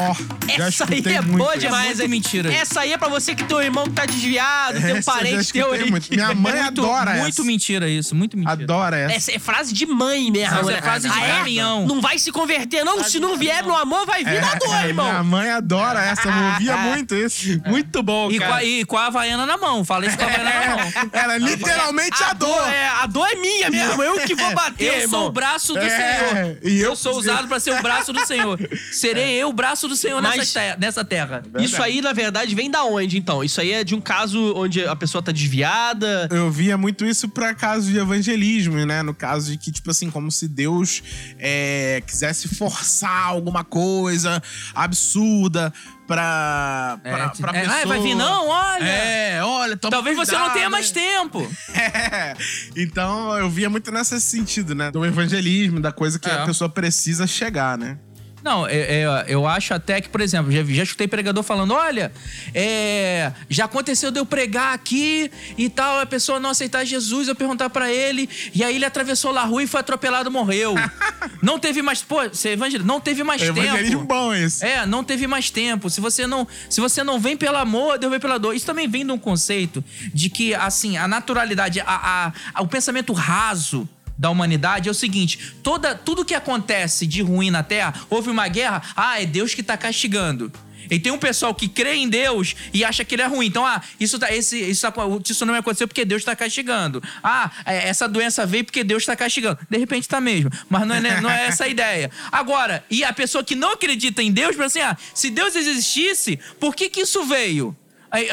Já Essa aí é muito boa demais, É muito hein? mentira. Essa aí é pra você que teu irmão que tá desviado, tem um Essa parente teu aí. muito. Minha mãe muito, adora Muito essa. mentira isso, muito mentira. Adora essa. Essa é frase de mãe mesmo, Essa né? é frase de Ah, é? caminhão. Não vai se converter, não. Se não vier no amor, vai vir na dor, É, Minha irmão. mãe adora essa, eu ouvia muito isso. Muito bom, E com, cara. a, e com a Havaiana na mão. Fala isso com a Havaiana na mão. Ela literalmente a adora. dor, é, a dor é minha mesmo. Eu que vou bater, Eu irmão. sou o braço do É, Senhor. e eu- eu sou usado pra ser o braço do Senhor. Serei eu o braço do Senhor Mas- nessa, te- nessa terra. Isso aí, na verdade, vem da onde, então? Isso aí é de um caso onde a pessoa tá desviada. Eu via muito isso pra caso de evangelismo, né? No caso de que, tipo assim, como se Deus é, quisesse forçar alguma coisa absurda pra, É, pra, te- pra é, pessoa. "Ai, vai vir não? Olha." É, olha, toma Talvez você não cuidado, tenha né? mais tempo. É. Então, eu via muito nesse sentido, né? Do evangelismo, da coisa que É. a pessoa precisa chegar, né? Não, é- é, eu acho até que, por exemplo, já, já escutei pregador falando: olha, é, já aconteceu de eu pregar aqui e tal, a pessoa não aceitar Jesus, eu perguntar pra ele, e aí ele atravessou lá a rua e foi atropelado você não teve mais. Pô, você evangel... não teve mais evangelismo tempo. bom esse. É, não teve mais tempo. Se você não, se você não vem pelo amor, Deus vem pela dor. Isso também vem de um conceito de que, assim, a naturalidade, a, a- a- o pensamento raso da humanidade é o seguinte: toda, tudo que acontece de ruim na Terra, houve uma guerra, ah, é Deus que tá castigando. E tem um pessoal que crê em Deus e acha que ele é ruim. Então, ah, isso, tá, esse, isso, isso não aconteceu porque Deus está castigando. Ah, é, essa doença veio porque Deus está castigando. De repente tá mesmo. Mas não é, né, não é essa a ideia. Agora, e a pessoa que não acredita em Deus, pensa assim: ah, se Deus existisse, por que, que isso veio?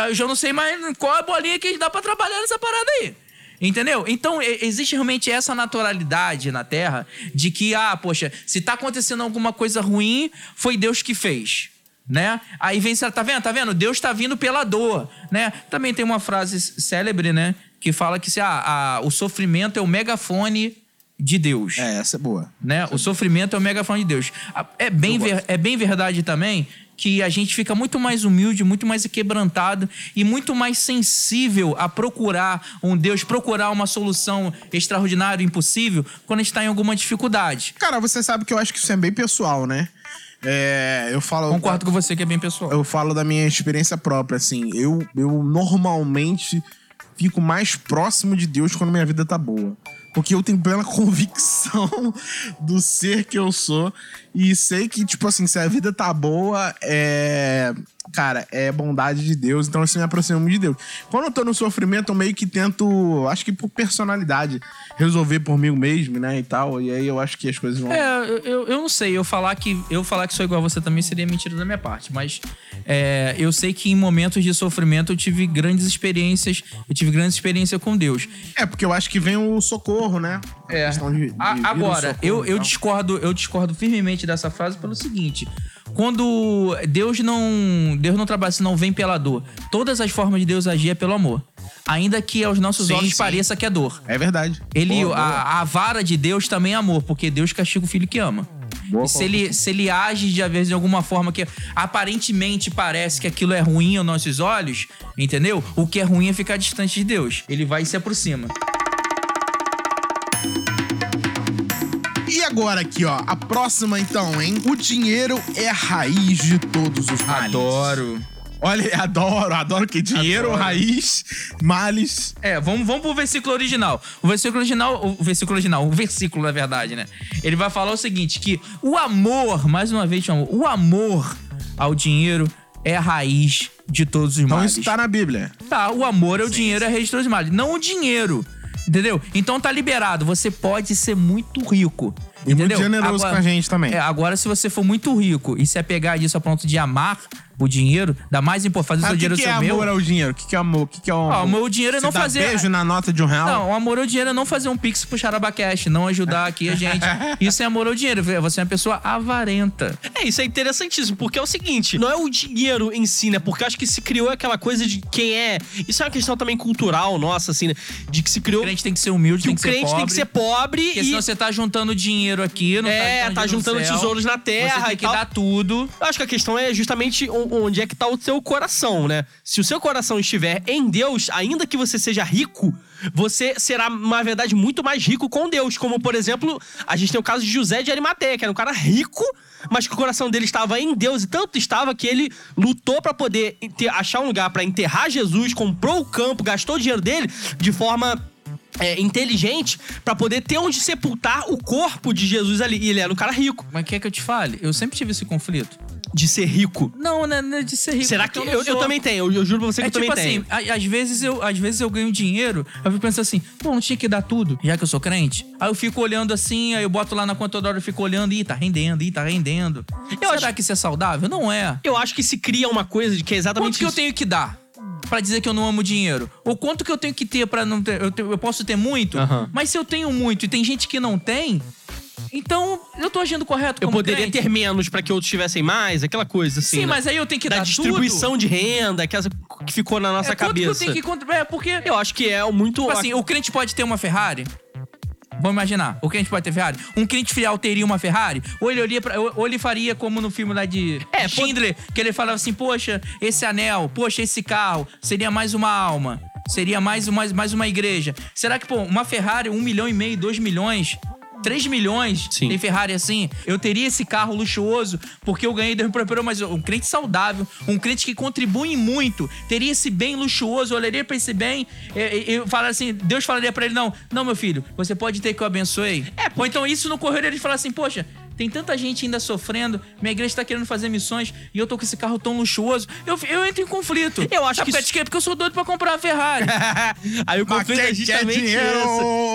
Eu já não sei mais qual é a bolinha que dá pra trabalhar nessa parada aí. Entendeu? Então, existe realmente essa naturalidade na Terra de que, ah, poxa, se tá acontecendo alguma coisa ruim, foi Deus que fez. Né? Aí vem, tá vendo? Tá vendo? Deus tá vindo pela dor, né? Também tem uma frase célebre, né? Que fala que se, ah, ah, o sofrimento é o megafone de Deus É, essa é boa. né? O sofrimento é o megafone de Deus. É bem, ver- é bem verdade também que a gente fica muito mais humilde, muito mais quebrantado e muito mais sensível a procurar um Deus, procurar uma solução extraordinária, impossível, quando a gente está em alguma dificuldade. Cara, você sabe que eu acho que isso é bem pessoal, né? É, eu falo. Concordo com você que é bem pessoal. Eu falo da minha experiência própria, assim. Eu, eu normalmente fico mais próximo de Deus quando minha vida tá boa. Porque eu tenho plena convicção do ser que eu sou. E sei que, tipo assim, se a vida tá boa, é. Cara, é bondade de Deus. Então isso me aproxima de Deus. Quando eu tô no sofrimento, eu meio que tento, acho que por personalidade, resolver por mim mesmo, né? E tal. E aí eu acho que as coisas vão. É, eu, eu, não sei, eu falar que eu falar que sou igual a você também seria mentira da minha parte, mas é, eu sei que em momentos de sofrimento eu tive grandes experiências, eu tive grandes experiências com Deus. É, porque eu acho que vem o socorro, né? É. de- de A- agora, socorro eu, eu discordo, eu discordo firmemente dessa frase pelo seguinte: quando Deus não, Deus não trabalha, se não vem pela dor. Todas as formas de Deus agir é pelo amor. Ainda que aos nossos Sim, olhos sim. pareça que é dor. É verdade. Ele, Boa, boa. a, a vara de Deus também é amor, porque Deus castiga o filho que ama. Boa e se ele, se ele age de, vezes, de alguma forma que aparentemente parece que aquilo é ruim aos nossos olhos, entendeu? O que é ruim é ficar distante de Deus. Ele vai e se aproxima. Agora aqui, ó. A próxima, então, hein? O dinheiro é a raiz de todos os males. Olha, adoro, adoro que dinheiro, Adoro. raiz, males. É, vamos, vamos pro versículo original. O versículo original, o versículo original, o versículo, na verdade, né? Ele vai falar o seguinte: que o amor, mais uma vez, o amor ao dinheiro é a raiz de todos os Então males. isso tá na Bíblia. Tá, o amor é o dinheiro, é a raiz de todos os males. Não o dinheiro. Entendeu? Então tá liberado. Você pode ser muito rico. E muito entendeu? generoso com a gente também. É, agora, se você for muito rico e se apegar disso a ponto de amar o dinheiro, dá mais importante fazer Mas seu o que, dinheiro que ser é meu. amor ao dinheiro? O que, que é amor? O que, que é o Ah, o meu dinheiro é não dá fazer- beijo na nota de um real? Não, o amor ao dinheiro é não fazer um pix pro Xarabacast, não ajudar aqui a gente. Isso é amor ao dinheiro. Você é uma pessoa avarenta. É, isso é interessantíssimo, porque é o seguinte, não é o dinheiro em si, né? Porque acho que se criou aquela coisa de quem é. Isso é uma questão também cultural nossa, assim, né? De que se criou. O crente tem que ser humilde, que tem o que ser crente pobre. tem que ser pobre Porque e. senão você tá juntando dinheiro aqui, não É, tá, tá juntando no céu. tesouros na terra Você tem e que tal. dar tudo. Eu acho que a questão é justamente o- onde é que tá o seu coração, né? Se o seu coração estiver em Deus, ainda que você seja rico, você será, na verdade, muito mais rico com Deus. Como, por exemplo, a gente tem o caso de José de Arimateia, que era um cara rico, mas que o coração dele estava em Deus e tanto estava que ele lutou pra poder ter- achar um lugar pra enterrar Jesus, comprou o campo, gastou o dinheiro dele de forma é, inteligente pra poder ter onde sepultar o corpo de Jesus ali. E ele era um cara rico, Mas quer que eu te fale? Eu sempre tive esse conflito. De ser rico. Não, né, né, de ser rico. Será que não eu, eu sou. também tenho? Eu, eu juro pra você que É eu também tipo tenho. assim, a- às vezes, eu, às vezes eu ganho dinheiro, eu fico pensando assim, pô, não tinha que dar tudo, já que eu sou crente. Aí eu fico olhando assim, aí eu boto lá na conta toda hora, eu fico olhando, ih, tá rendendo, ih, tá rendendo. Eu Será acho- que isso é saudável? Não é. Eu acho que se cria uma coisa de que é exatamente Quanto que eu tenho que dar? Pra dizer que eu não amo dinheiro? Ou quanto que eu tenho que ter pra não ter. Eu, te- eu posso ter muito, Aham. mas se eu tenho muito e tem gente que não tem, então eu tô agindo correto Eu como poderia crente. ter menos pra que outros tivessem mais, aquela coisa assim. Sim, né? mas aí eu tenho que da dar distribuição tudo. de renda, aquela que ficou na nossa é, cabeça. que eu tenho que... É, porque... Eu acho que é muito. Tipo assim, o crente pode ter uma Ferrari? Vamos imaginar, o crente pode ter Ferrari. Um crente fiel teria uma Ferrari? Ou ele, olharia pra, ou, ele faria como no filme lá de É, Schindler, que ele falava assim, poxa, esse anel, poxa, esse carro, seria mais uma alma, seria mais, mais, mais uma igreja. Será que, pô, uma Ferrari, um milhão e meio, dois milhões, 3 milhões, Sim. tem Ferrari assim, eu teria esse carro luxuoso porque eu ganhei Deus me prosperou, mas um crente saudável, um crente que contribui muito, teria esse bem luxuoso, eu olharia pra esse bem e, e, e falaria assim, Deus falaria pra ele, não, não, meu filho, você pode ter que eu abençoei. É, Ou então isso no correio ele falar assim, poxa, tem tanta gente ainda sofrendo, minha igreja tá querendo fazer missões e eu tô com esse carro tão luxuoso. Eu, eu entro em conflito. Eu acho que por quê? Porque eu sou doido pra comprar uma Ferrari. Aí o conflito é justamente esse.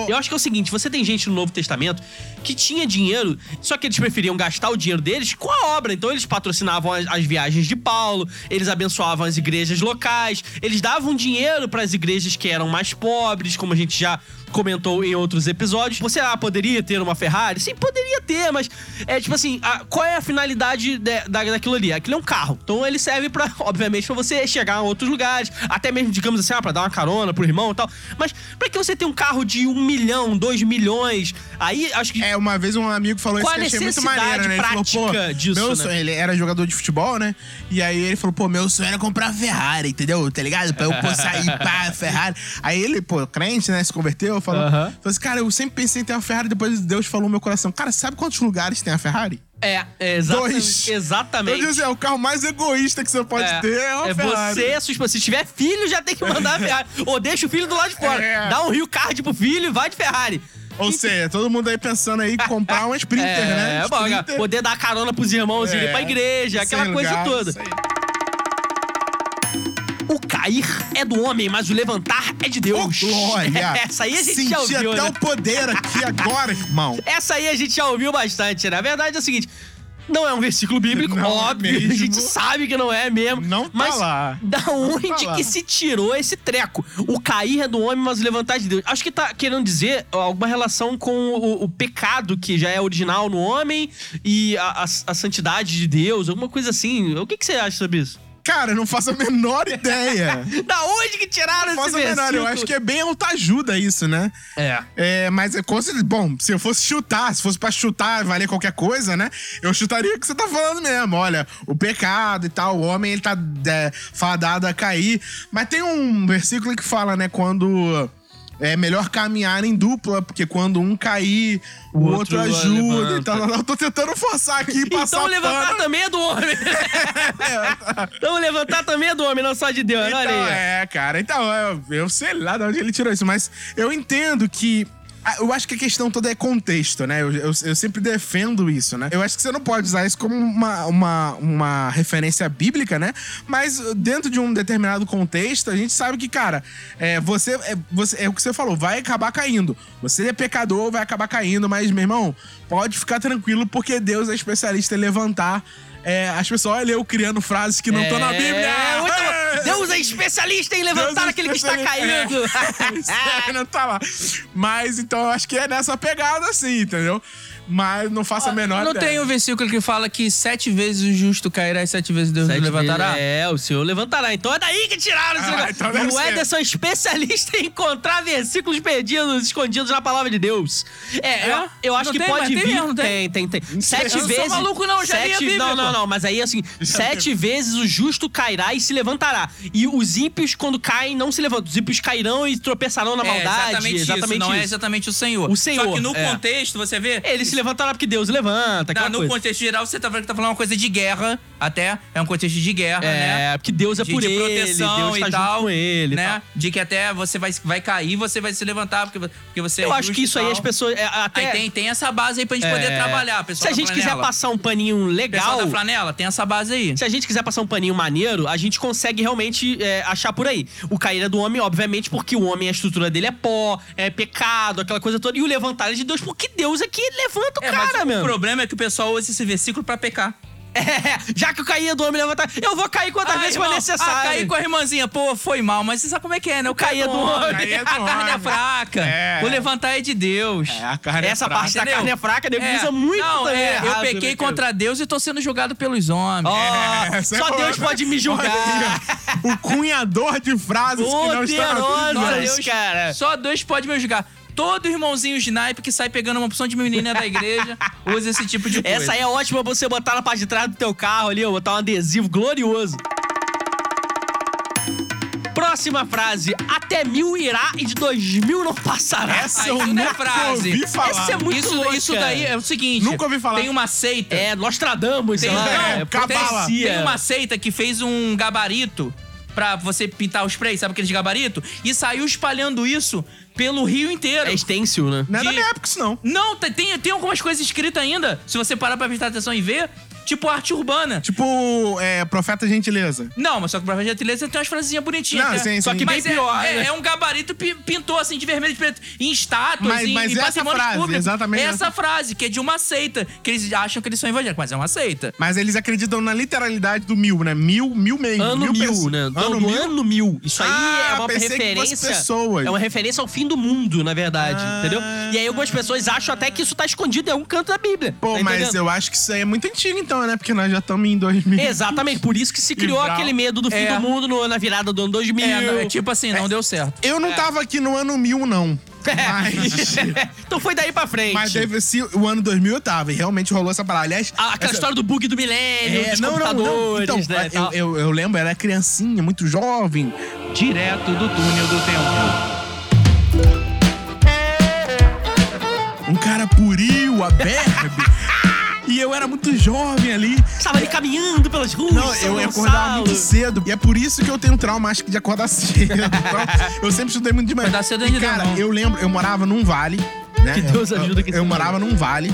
Eu acho que é o seguinte: você tem gente no Novo Testamento que tinha dinheiro, só que eles preferiam gastar o dinheiro deles com a obra. Então eles patrocinavam as, as viagens de Paulo, eles abençoavam as igrejas locais, eles davam dinheiro para as igrejas que eram mais pobres, como a gente já comentou em outros episódios. Você ah, poderia ter uma Ferrari? Sim, poderia ter, mas é tipo assim, a- qual é a finalidade de- da, daquilo ali? Aquilo é um carro. Então ele serve para, obviamente, pra você chegar a outros lugares, até mesmo, digamos assim, ah, pra dar uma carona pro irmão e tal. Mas pra que você ter um carro de um milhão, dois milhões? Aí acho que. É, uma vez um amigo falou Qual isso que eu achei muito maneiro, né? Ele falou, pô, prática disso, meu né? sonho, ele era jogador de futebol, né? E aí ele falou, pô, meu sonho era comprar Ferrari, entendeu? Tá ligado? Pra eu pô, sair pá, Ferrari. Aí ele, pô, crente, né? Se converteu, falou, Aham. falou assim, cara, eu sempre pensei em ter uma Ferrari, depois Deus falou no meu coração, cara, sabe quantos lugares tem a Ferrari? É, é exatamente. Dois. Exatamente. Eu disse, é o carro mais egoísta que você pode ter é uma é Ferrari. você, a sua esposa. Se tiver filho, já tem que mandar a Ferrari. Ou deixa o filho do lado de fora. É. Dá um Rio Card pro filho e vai de Ferrari. Ou seja, todo mundo aí pensando aí em comprar uma Sprinter, né? É, bom, Sprinter. poder dar carona pros irmãos É. irem pra igreja, aquela coisa lugar, toda. O cair é do homem, mas o levantar é de Deus. glória! Essa aí a gente Senti já ouviu, até né? o poder aqui agora, irmão. Essa aí a gente já ouviu bastante, né? A verdade é o seguinte. Não é um versículo bíblico, Não é óbvio. mesmo. A gente sabe que não é mesmo. Não tá mas lá. Da onde tá que se tirou esse treco? O cair é do homem, mas o levantar é de Deus. Acho que tá querendo dizer alguma relação com o, o pecado que já é original no homem e a, a- a santidade de Deus, alguma coisa assim. O que, que você acha sobre isso? Cara, não faço a menor ideia. Da onde que tiraram Não esse faço a menor, eu acho que é bem autoajuda isso, né? É. É, mas é bom, se eu fosse chutar, se fosse pra chutar, valer qualquer coisa, né? Eu chutaria o que você tá falando mesmo. Olha, o pecado e tal, o homem ele tá é, fadado a cair. Mas tem um versículo que fala, né, quando é melhor caminhar em dupla, porque quando um cair, o, O outro, outro ajuda. levanta. Então, eu tô tentando forçar aqui e passar Então levantar pano. também é do homem. então levantar também é do homem, não só de Deus. Então, Olha aí. é, cara. Então, eu, eu sei lá de onde ele tirou isso, mas eu entendo que. Ah, Eu acho que a questão toda é contexto, né? Eu, eu, eu sempre defendo isso, né? Eu acho que você não pode usar isso como uma, uma, uma referência bíblica, né? Mas dentro de um determinado contexto, a gente sabe que, cara, é, você, é, você, é o que você falou, vai acabar caindo. Você é pecador, vai acabar caindo, mas, meu irmão, pode ficar tranquilo, porque Deus é especialista em levantar. É, as pessoas, olha eu criando frases que não estão na Bíblia. É, muito. Deus é especialista em levantar Deus é aquele que está caindo. É. Aí não tá lá. Mas então eu acho que é nessa pegada assim, entendeu? Mas não faço a menor Não ideia. tem um versículo que fala que sete vezes o justo cairá e sete vezes Deus o levantará? É, o Senhor levantará. Então é daí que tiraram esse Ah, então o. Ederson é especialista em encontrar versículos perdidos, escondidos na palavra de Deus. É, É? eu, eu acho Não que tem, pode tem vir. mesmo, não tem, tem, tem. Sete Eu não sou vezes. maluco, não, já sete, Bíblia, Não, não, não. Mas aí, assim, sete vezes o justo cairá e se levantará. E os ímpios, quando caem, não se levantam. Os ímpios cairão e tropeçarão na É, maldade. exatamente, isso. Não é exatamente o Senhor. O Senhor, Só que no é. contexto, você vê. Ele se levantará porque Deus levanta. Não, no coisa. contexto geral, você tá falando que tá falando uma coisa de guerra, até. É um contexto de guerra, né? É, porque Deus é de, por de ele, proteção Deus e tá tal, junto com ele. e né? tal. De que até você vai, vai cair, você vai se levantar, porque, porque você Eu é acho que e isso aí tal. as pessoas. é, até, Aí tem, tem essa base aí pra gente poder é, trabalhar, pessoal. Se a gente quiser passar um paninho Pessoal legal. da flanela, tem essa base aí. Se a gente quiser passar um paninho maneiro, a gente consegue realmente é, achar por aí. O cair é do homem, obviamente, porque o homem, a estrutura dele é pó, é pecado, aquela coisa toda. E o levantar é de Deus, porque Deus é que levanta o É, mas cara, o meu. problema é que o pessoal usa esse versículo pra pecar. É, já que o cair é do homem levantar, eu vou cair quantas vezes for necessário. Ah, cair com a irmãzinha, pô, foi mal, mas você sabe como é que é, né? O cair é do homem. É do a carne é homem. fraca. É. O levantar é de Deus. É, a carne Essa é fraca. parte da carne é fraca, nego É. usa muito Não, também é, eu errado, pequei né, contra Deus e tô sendo julgado pelos homens. É, é só. Deus pode me julgar. O cunhador de frases que não está na Poderoso. Bíblia. Olha Deus, cara. Só Deus pode me julgar. Todo irmãozinho snipe que sai pegando uma opção de menina da igreja usa esse tipo de coisa. Essa aí é ótima pra você botar na parte de trás do teu carro ali, ó, botar um adesivo glorioso. Próxima frase. Até mil irá e de dois mil não passará. Essa eu é nunca frase. ouvi falar. Essa é muito isso, louca. isso daí é o seguinte. Nunca ouvi falar. Tem uma seita. É, Nostradamus, sei Tem, lá. é, tem- cabala. tem, uma seita que fez um gabarito pra você pintar o spray, sabe aqueles gabarito? E saiu espalhando isso pelo Rio inteiro. É stencil, né? Não é da minha época isso não. Não, tem- tem, tem algumas coisas escritas ainda. Se você parar pra prestar atenção e ver, tipo arte urbana. Tipo, é, Profeta Gentileza. Não, mas só que pra gentileza tem umas frasezinhas bonitinhas. Não, né? sim, só sim. que Bem mas é, pior, é, né? é um gabarito pi- pintou assim de vermelho e de preto em estátuas, Mas- em, mas em essa patrimônios frase, públicos. exatamente Essa essa. frase, que é de uma seita, que eles acham que eles são evangélicos, mas é uma seita. Mas eles acreditam na literalidade do mil, né? Mil, mil meio. Ano mil, pessoas. né? Do Ano do mil. ano mil. Isso aí Ah, é uma referência. pessoas. É uma referência ao fim do mundo, na verdade. Ah. Entendeu? E aí algumas pessoas acham até que isso tá escondido em algum canto da Bíblia. Pô, tá mas eu acho que isso aí é muito antigo então, né? Porque nós já estamos em 2000. Exatamente, por isso que se criou Livral. aquele medo do fim É. do mundo no- na virada do ano 2000. É, não, é tipo assim, não deu certo. Eu não tava aqui no ano mil, não. Mas, então foi daí pra frente. mas deve ser o ano 2000 eu tava. E realmente rolou essa parada. Aliás, Ah, aquela essa- história do bug do milênio, É, dos não, não, não. computadores, Então, né? eu, tal. eu, eu lembro, era criancinha, muito jovem. Direto do túnel do tempo. Um cara purio, aberbe. E eu era muito jovem ali. Estava ali caminhando pelas ruas. Não, eu ia acordar muito cedo. E é por isso que eu tenho trauma, acho que de acordar cedo. eu sempre estudei muito de manhã. Acordar cedo e, ainda cara, não. eu lembro, eu morava num vale. Né? Que Deus Eu- ajuda quem Eu, eu morava num vale,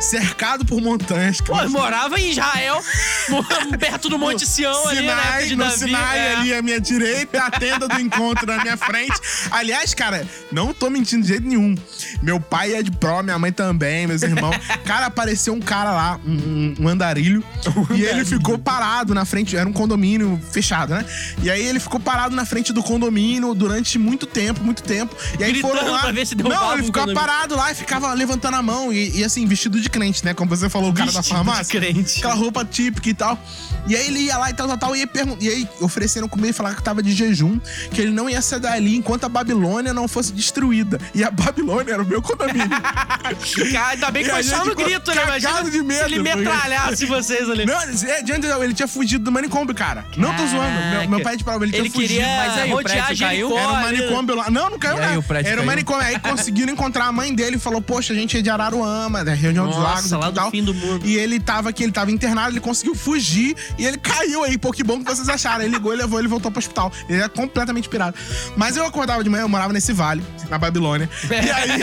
cercado por montanhas. Pô, eu morava em Israel, perto do Monte Sião ali, época Sinai, de no Davi. Sinai é. ali à minha direita, a tenda do encontro na minha frente. Aliás, cara, não tô mentindo de jeito nenhum. Meu pai é de pró, minha mãe também, meus irmãos. Cara, apareceu um cara lá, um, um andarilho, e ele ficou parado na frente, era um condomínio fechado, né? E aí ele ficou parado na frente do condomínio durante muito tempo, muito tempo. E aí Gritando foram lá. pra ver se Não, ele ficava condomínio. parado lá e ficava levantando a mão. E, e, assim, vestido de crente, né? Como você falou, o cara da Vestido de farmácia. crente. Aquela roupa típica e tal. E aí ele ia lá e tal, tal, tal. E aí, pergun- e aí ofereceram comer e falaram que tava de jejum, que ele não ia sair dali enquanto a Babilônia não fosse destruída. E a Babilônia era o meu condomínio. Cara, ainda bem que E a foi só gente no ficou grito, né? Imagina cagado de medo, se ele porque- metralhasse vocês ali. não, é, diante dele, ele tinha fugido do manicômio, cara. Não tô zoando. Meu, meu pai de prova, ele, Ele tinha fugido. queria Mas aí, o rodear prédio caiu? Jericó. Era um ali. manicômio lá. Não, não caiu E aí, nada. o prédio Era um caiu? manicômio. Aí conseguiram encontrar a mãe dele e falou: Poxa, a gente é de Araruama, da região dos Nossa, lagos e lá do tal. fim do mundo. E ele tava aqui, ele tava internado, ele conseguiu fugir e ele caiu aí. Pô, que bom que vocês acharam. Ele ligou, ele levou, ele voltou pro hospital. Ele era completamente pirado. Mas eu acordava de manhã, eu morava nesse vale, na Babilônia. E aí.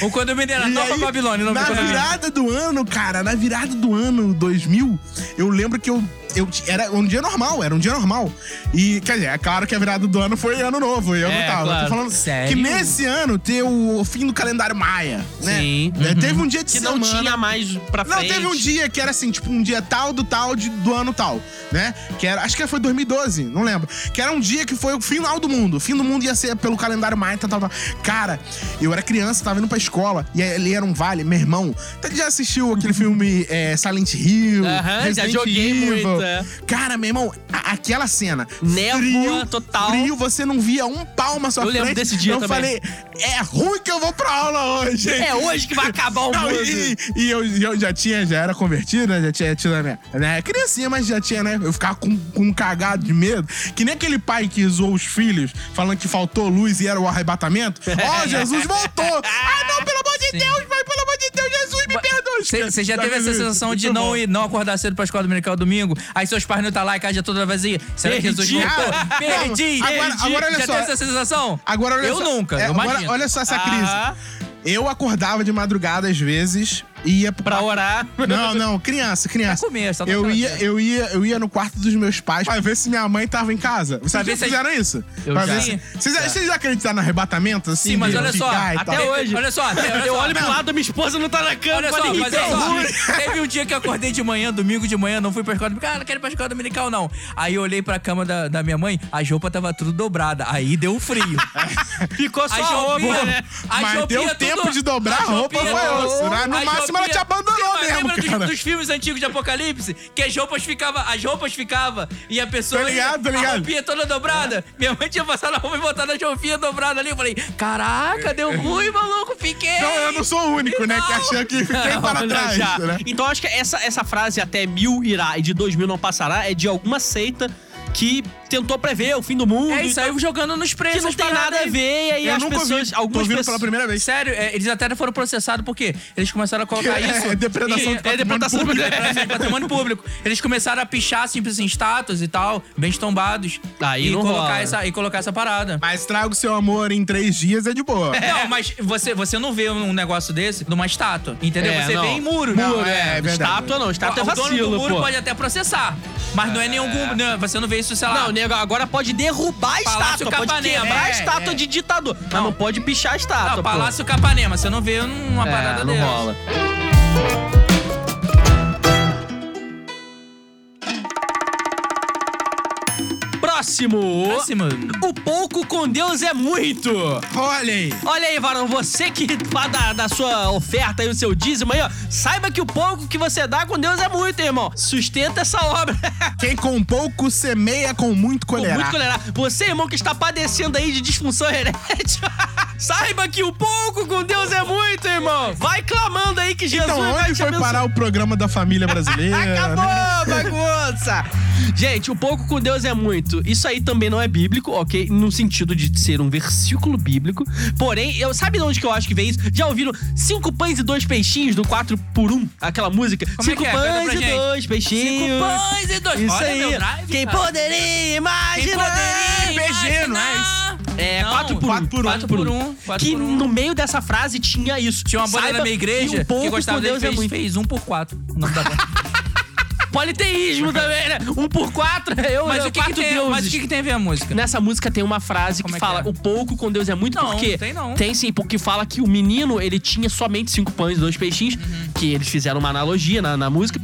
O condomínio era E Nova aí, Babilônia, não Na virada do ano, cara, na virada do ano 2000, eu lembro que eu. Eu, era um dia normal, era um dia normal. E, quer dizer, é claro que a virada do ano foi ano novo, e eu É, não tava. Claro. tô falando Sério? que nesse ano tem o fim do calendário maia, né? Sim. É, Teve um dia de Que não semana. tinha mais pra Não, frente. teve um dia que era assim, tipo, um dia tal do tal de, do ano tal, né? Que era, acho que foi 2012, não lembro. Que era um dia que foi o final do mundo. O fim do mundo ia ser pelo calendário maia, tal, tal, tal. Cara, eu era criança, tava indo pra escola, e ali era um vale, meu irmão. Você já assistiu aquele filme é, Silent Hill? Aham, já Resident joguei Evil? muito, é. Cara, meu irmão, aquela cena. Névoa frio, total. Frio, você não via um palmo à sua Eu lembro frente. desse dia eu também. falei, é ruim que eu vou pra aula hoje. É hoje que vai acabar o mundo. e, e eu, eu já tinha, já era convertido, né? Já tinha tido a minha. Né? Criancinha, mas já tinha, né? Eu ficava com, com um cagado de medo. Que nem aquele pai que zoou os filhos, falando que faltou luz e era o arrebatamento. Ó, Jesus voltou! Ah, não, pelo amor de Sim. Deus, pai, pelo amor de Deus, Jesus, me. Você já teve essa sensação de não, ir, não acordar cedo pra escola dominical domingo? Aí seus pais não tá lá e a casa toda vazia. Será que Jesus Perdi. voltou? Ah, Perdi! agora- perdi. agora olha já só. teve essa sensação? Agora, olha eu só, nunca, é, eu agora, imagino. olha só essa crise. Eu acordava de madrugada às vezes ia pro Pra orar. Não, não, criança, criança. Pra comer, só eu ia, eu ia, eu ia no quarto dos meus pais pra ver se minha mãe tava em casa. Vocês Pra já ver se a- fizeram isso? Eu Pra já. ver se- Vocês, vocês acreditaram no arrebatamento, assim? Sim, mas olha só, até hoje. Olha só, até- olha Eu só. olho pro lado, minha esposa não tá na cama. Olha só, mas olha só. ver. Teve um dia que eu acordei de manhã, domingo de manhã, não fui pra escola dominical. Ah, não quero ir pra escola dominical, não. Aí eu olhei pra cama da, da minha mãe, a roupa tava tudo dobrada. Aí deu frio. Ficou só A roupa, né? Mas deu tempo de dobrar a roupa, foi osso, né? No a máximo ela te abandonou Mas mesmo, Lembra dos, cara. dos filmes antigos de Apocalipse? Que as roupas ficavam, as roupas ficavam e a pessoa Tô ligado, tô ia- ligado. a roupinha toda dobrada. Minha mãe tinha passado a roupa e botado a roupinha dobrada ali. Eu falei, caraca, deu ruim, maluco, fiquei. Não, eu não sou o único, né? Que achou que fiquei para Olha trás, já. né? Então acho que essa, essa frase até mil irá e de dois mil não passará é de alguma seita que tentou prever o fim do mundo. É, e saiu jogando nos preços. que não tem nada a ver. E aí Eu as nunca pessoas. Tô Algumas pessoas. pela primeira vez. Sério, é, eles até foram processados porque eles começaram a colocar É, isso. é depredação e- de É depredação patrimônio do público. É, patrimônio público. Eles começaram a pichar, assim, assim, estátuas e tal, bens tombados. Aí e não colocar rola. essa E colocar essa parada. Mas traga o seu amor em três dias é de boa. Não, mas você, você não vê um negócio desse numa estátua, entendeu? É, você não. vê em muro. Muro, Não, é. é verdade. estátua não. Estátua é o dono do vacilo, muro pô. pode até processar. Mas não é nenhum. não, Você não vê isso, sei lá. Não, nego, agora pode derrubar a Palácio estátua, pode Capanema. quebrar a É, estátua é. de ditador. Mas Não. não pode pichar a estátua, Não, pô. Palácio Capanema, você não vê uma É, parada não dessa. rola. Próximo. Próximo. O pouco com Deus é muito. Olha aí. Olha aí, Varão, você que fala da, da sua oferta e o seu dízimo aí, ó, saiba que o pouco que você dá com Deus é muito, irmão. Sustenta essa obra. Quem com pouco semeia com muito Com colherá. muito colerar. Você, irmão, que está padecendo aí de disfunção erétil, saiba que o pouco com Deus é muito, irmão. Vai clamando aí que Jesus Então, vai onde te foi parar o programa da família brasileira? Acabou, né? bagunça! Gente, o pouco com Deus é muito. Isso aí também não é bíblico, ok? No sentido de ser um versículo bíblico. Porém, eu sabe de onde que eu acho que vem isso? Já ouviram cinco pães e dois peixinhos do 4 por 1 Aquela música? Como é cinco é? Canta pães e dois peixinhos. Cinco pães e dois. Isso Olha aí. drive, Quem cara. poderia Quem imaginar? poderia não é imaginar? É, Não, 4 por 1 quatro por um. Quatro por um, quatro Que um. no meio dessa frase tinha isso. Tinha uma banda na minha igreja que, um pouco que gostava dele Deus é fez, muito. fez um por quatro. O nome da banda. Politeísmo também, né? Um por quatro, eu, Mas eu o que, que tem, deuses. mas o que, que tem a ver a música? Nessa música tem uma frase Como que é que fala é? o pouco com Deus é muito, Não, porque tem não. Tem sim, porque fala que o menino, ele tinha somente cinco pães e dois peixinhos, Uhum. que eles fizeram uma analogia na, na música.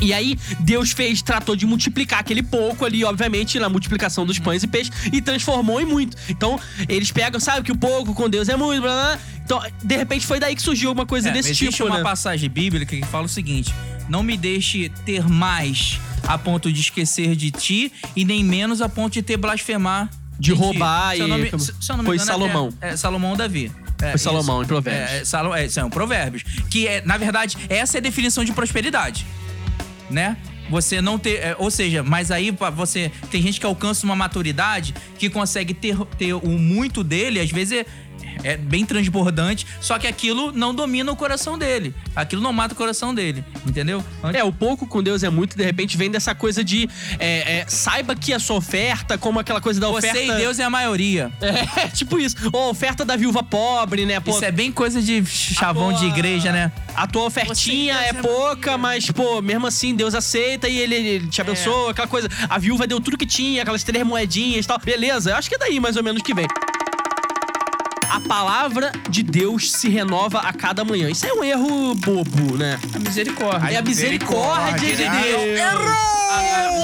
E aí, Deus fez, tratou de multiplicar aquele pouco ali, obviamente, na multiplicação dos pães e peixes, e transformou em muito. Então, eles pegam, sabe que o pouco com Deus é muito, blá, blá, blá. Então, de repente, foi daí que surgiu alguma coisa É, desse existe tipo, uma né? passagem bíblica que fala o seguinte: Não me deixe ter mais a ponto de esquecer de ti, e nem menos a ponto de ter blasfemar. De ti. roubar eu e- não me- se- se eu não me Foi engano, é- Salomão. É, é Salomão ou Davi. É, Foi Salomão, isso. em Provérbios. É, é, Salo- é, são provérbios. Que é, na verdade, essa é a definição de prosperidade. Né? Você não ter. é, ou seja, mas aí você. Tem gente que alcança uma maturidade que consegue ter, ter o muito dele, às vezes é, é bem transbordante, só que aquilo não domina o coração dele. Aquilo não mata o coração dele. Entendeu? É, o pouco com Deus é muito, de repente vem dessa coisa de é, é, saiba que a sua oferta, como aquela coisa da Você oferta. e Deus é a maioria. É, tipo isso. Ou a oferta da viúva pobre, né? Pô, Isso é bem coisa de chavão tua- de igreja, né? A tua ofertinha Você é é pouca, mas, pô, mesmo assim, Deus aceita e ele, ele te abençoa, aquela coisa. A viúva deu tudo que tinha, aquelas três moedinhas e tal. Beleza, eu acho que é daí mais ou menos que vem. A palavra de Deus se renova a cada manhã. Isso é um erro bobo, né? A misericórdia. É a misericórdia de Deus. Errou!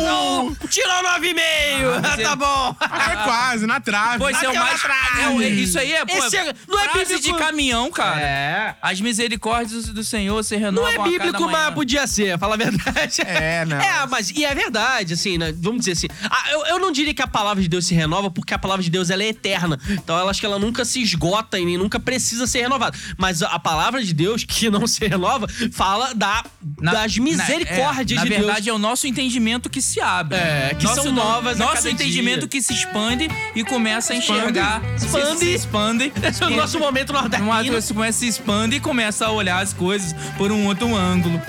Não! Tirou nove e meio! Ah, tá bom! É quase, na trave. Pois é o mais. trave. É, isso aí é, pô. Esse é- não é bíblico. de caminhão, cara. É. As misericórdias do Senhor se renovam Não é a cada bíblico, manhã. mas podia ser, fala a verdade. É, não. É, mas e é verdade, assim, né? Vamos dizer assim. Ah, eu, eu não diria que a palavra de Deus se renova, porque a palavra de Deus ela é eterna. Então eu acho que ela nunca se esgota e nem nunca precisa ser renovada. Mas a palavra de Deus, que não se renova, fala da, Na- das misericórdias na, é, de na Deus. verdade, é o nosso entendimento que se abre. É, que nosso, são novas Nosso entendimento dia. que se expande e começa a Expande. enxergar. Expande. Se, se expande. Esse é o nosso momento nordestino. você começa a se expande e começa a olhar as coisas por um outro ângulo.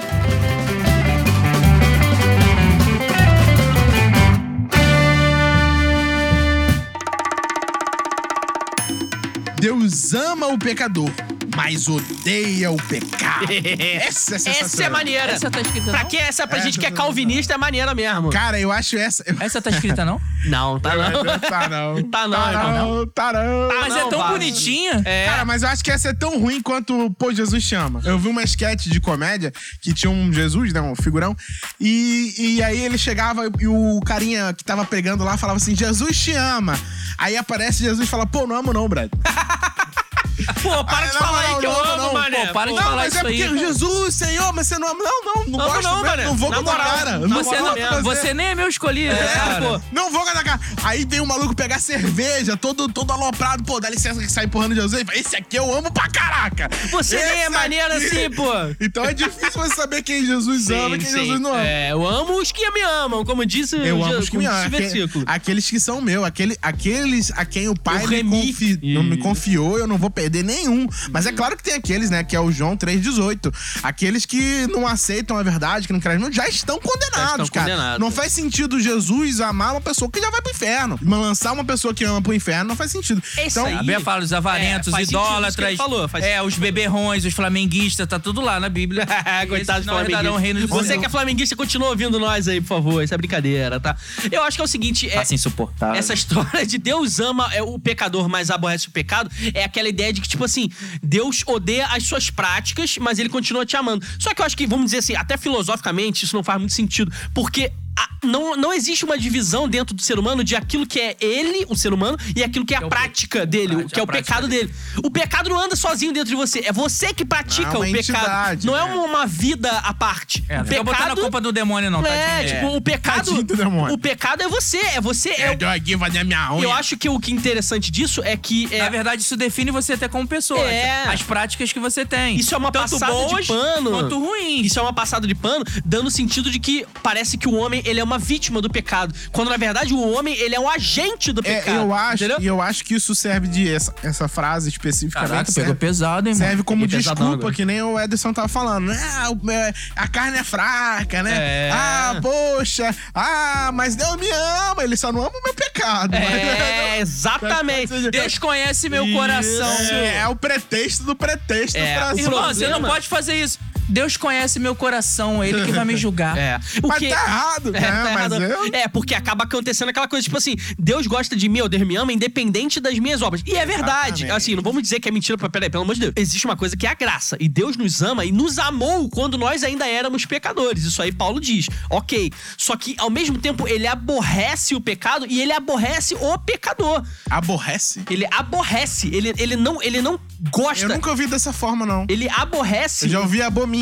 Deus ama o pecador, mas odeia o pecado. Essa é sensacional. Essa é maneira. Essa tá escrita Pra não? que essa? Pra Essa gente que é calvinista é maneira mesmo. Cara, eu acho essa. Essa tá escrita não? Não, tá não. Tá não. Tá não, Tá tá não. Tá não. Mas não, é tão bonitinha. É. Cara, mas eu acho que essa é tão ruim quanto Pô, Jesus chama. Eu vi uma sketch de comédia que tinha um Jesus, né? Um figurão. E, e aí ele chegava e o carinha que tava pregando lá falava assim: Jesus te ama. Aí aparece Jesus e fala: pô, não amo não, Brad. Pô, para de não, falar aí não, que eu não, amo, não, mané. pô, para de falar mas isso é porque aí. Jesus, Senhor, mas você não ama. Não, não, não, Não, gosto não, mané. não vou com a cara. Não Você, não, você nem é meu escolhido, É, cara. pô. Não vou com a cara. Aí tem um maluco pegar cerveja, todo, todo aloprado, pô, dá licença que sai empurrando Jesus. e Esse aqui eu amo pra caraca. Você nem é maneiro assim, pô. Então é difícil você saber quem Jesus ama e quem. Jesus não ama. É, eu amo os que me amam, como disse Eu o amo os que me amam. o. Aqueles que são meus. Aquele, aqueles a quem o pai não me confiou, eu não vou perder nenhum. Mas é claro que tem aqueles, né? Que é o João 3,18. Aqueles que não aceitam a verdade, que não creem, não, já estão condenados, Já estão cara. condenados. Não faz sentido Jesus amar uma pessoa que já vai pro inferno. Lançar uma pessoa que ama pro inferno não faz sentido. É isso então, aí. A Bíblia fala os avarentos, É, os faz sentido isso que idólatras. falou, faz- É, os beberrões, os flamenguistas, tá tudo lá na Bíblia. Coitado Esses de não herdarão o reino de flamenguista. Você que é flamenguista, continua ouvindo nós aí, por favor. Isso é brincadeira, tá? Eu acho que é o seguinte: é, Assim, insuportável. essa história de Deus ama é, o pecador, mas aborrece o pecado, é aquela ideia de que, tipo assim, Deus odeia as suas práticas, mas ele continua te amando. Só que eu acho que, vamos dizer assim, até filosoficamente, isso não faz muito sentido. Porque. Não, não existe uma divisão dentro do ser humano de aquilo que é ele, o ser humano, e aquilo que é a é prática pe- dele, prática, que é o pecado dele. O pecado não anda sozinho dentro de você, é você que pratica Não, é o uma pecado. entidade, não é né? uma, uma vida à parte. É, o não fica botando a pecado culpa do demônio, não, é, tadinho. tipo, o pecado. Tadinho do demônio. O pecado é você, é você. É, eu aqui fazendo minha unha. eu acho que o que é interessante disso é que. É, Na verdade, isso define você até como pessoa. É. As práticas que você tem. Isso é uma Tanto passada de pano. quanto ruins. Isso é uma passada de pano, dando o sentido de que parece que o homem ele é uma vítima do pecado. Quando na verdade o homem ele é um agente do É, pecado. eu acho, Entendeu? e eu acho que isso serve de essa, essa frase especificamente Caraca, serve, pegou pesado, hein, mano? serve como Peguei desculpa, agora. que nem o Ederson tava falando. Ah, o- é, a carne é fraca, né? É. Ah, poxa, ah, mas Deus me ama, ele só não ama o meu pecado. É, exatamente. Deus conhece meu Isso. coração. É, é o pretexto do pretexto É, Irmão, você não pode fazer isso. Deus conhece meu coração, ele que vai me julgar. É. O Mas que... tá errado, né? É, tá mas errado. eu... É, porque acaba acontecendo aquela coisa, tipo assim, Deus gosta de mim, ou Deus me ama, independente das minhas obras. E é verdade. Exatamente. Assim, não vamos dizer que é mentira, peraí, pelo amor de Deus. Existe uma coisa que é a graça. E Deus nos ama e nos amou quando nós ainda éramos pecadores. Isso aí Paulo diz. Ok. Só que, ao mesmo tempo, ele aborrece o pecado e ele aborrece o pecador. Aborrece? Ele aborrece. Ele, ele, não, ele não gosta. Eu nunca ouvi dessa forma, não. Ele aborrece. Eu já ouvi abomina.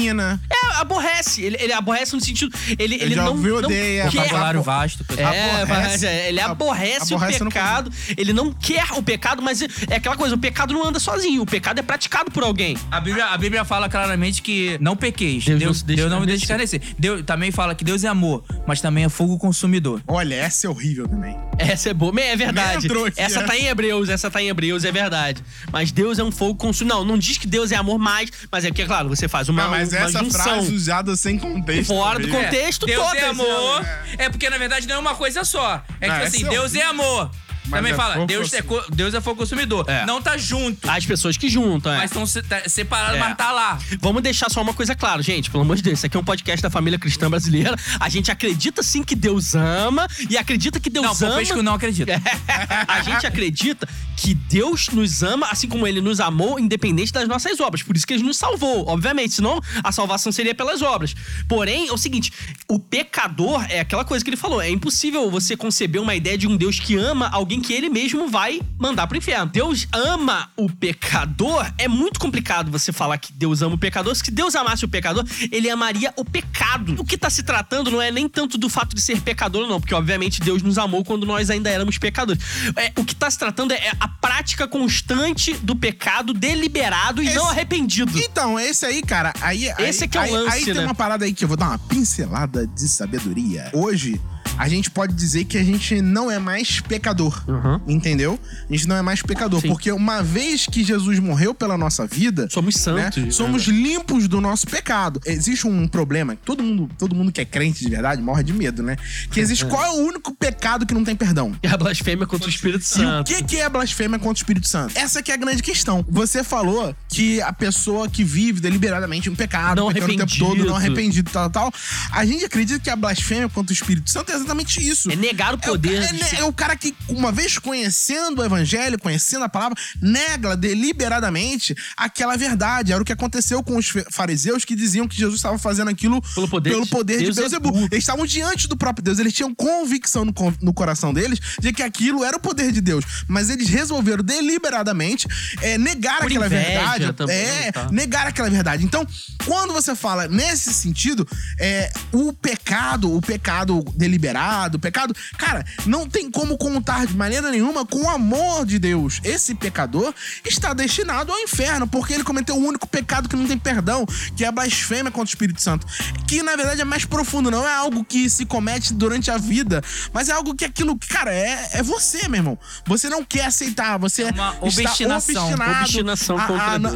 É, aborrece. Ele, ele aborrece no sentido. Ele, ele já não, ouvi não odeia, quer. Vocabulário vasto. É, Aborrece. é, ele aborrece, Aborrece o não pecado. Ele não quer o pecado, mas é aquela coisa: o pecado não anda sozinho. O pecado é praticado por alguém. A Bíblia, a Bíblia fala claramente que não pequeis. Deus Deus, não deixa Deus não me deixa escarnecer. Deus também fala que Deus é amor, mas também é fogo consumidor. Olha, essa é horrível também. Essa é boa. É verdade. essa tá em Hebreus, essa tá em Hebreus, é verdade. Mas Deus é um fogo consumidor. Não, não diz que Deus é amor mais, mas é porque, claro, você faz uma, Não, mas uma essa junção. frase usada sem contexto. Fora do contexto, Deus todas, é amor. né? É porque, na verdade, não é uma coisa só. É Não, tipo assim, é Deus é amor. Também é fala, Deus é, co- Deus é fogo consumidor. É. Não tá junto. As pessoas que juntam, é. Mas estão se- tá- separados, É. mas tá lá. Vamos deixar só uma coisa clara, gente. Pelo amor de Deus, isso aqui é um podcast da família cristã brasileira. A gente acredita sim que Deus ama e acredita que Deus Não, ama. Popesco não acredita. a gente acredita que Deus nos ama, assim como ele nos amou, independente das nossas obras. Por isso que ele nos salvou, obviamente. Senão a salvação seria pelas obras. Porém, é o seguinte: o pecador é aquela coisa que ele falou. É impossível você conceber uma ideia de um Deus que ama alguém que ele mesmo vai mandar pro inferno. Deus ama o pecador. É muito complicado você falar que Deus ama o pecador. Se Deus amasse o pecador, ele amaria o pecado. O que tá se tratando não é nem tanto do fato de ser pecador, não, porque obviamente Deus nos amou quando nós ainda éramos pecadores. É, o que tá se tratando é a prática constante do pecado deliberado e Esse- não arrependido. Então, esse aí, cara, aí. Esse aí, é que é o aí, lance, Aí tem né? uma parada aí que eu vou dar uma pincelada de sabedoria. Hoje, a gente pode dizer que a gente não é mais pecador. Uhum. Entendeu? A gente não é mais pecador. Sim. Porque uma vez que Jesus morreu pela nossa vida. Somos né, santos. né? somos limpos do nosso pecado. Existe um problema, que todo mundo, todo mundo que é crente de verdade morre de medo, né? Que existe qual é o único pecado que não tem perdão? É a blasfêmia contra o Espírito E o Santo. que, que é blasfêmia contra o Espírito Santo? Essa que é a grande questão. Você falou que a pessoa que vive deliberadamente um pecado, Não pecando o tempo todo, não arrependido, tal, tal. A gente acredita que a blasfêmia contra o Espírito Santo é exatamente isso. É negar o É o, poder. é, é o cara que, uma vez conhecendo o evangelho, conhecendo a palavra, nega deliberadamente aquela verdade. Era o que aconteceu com os fariseus que diziam que Jesus estava fazendo aquilo Pelo poder pelo de poder de Beuzebu. Beuzebu. Eles estavam diante do próprio Deus. Eles tinham convicção no, no coração deles de que aquilo era o poder de Deus. Mas eles resolveram deliberadamente é, negar Por aquela verdade. também, é, tá. negar aquela verdade. Então, quando você fala nesse sentido, é, o pecado, o pecado deliberado, o pecado, cara, não tem como contar de maneira nenhuma com o amor de Deus. Esse pecador está destinado ao inferno, porque ele cometeu o único pecado que não tem perdão, que é a blasfêmia contra o Espírito Santo. Que na verdade é mais profundo, não é algo que se comete durante a vida, mas é algo que aquilo, cara, é, é você, meu irmão. Você não quer aceitar, você É uma está obstinação, obstinado obstinação a-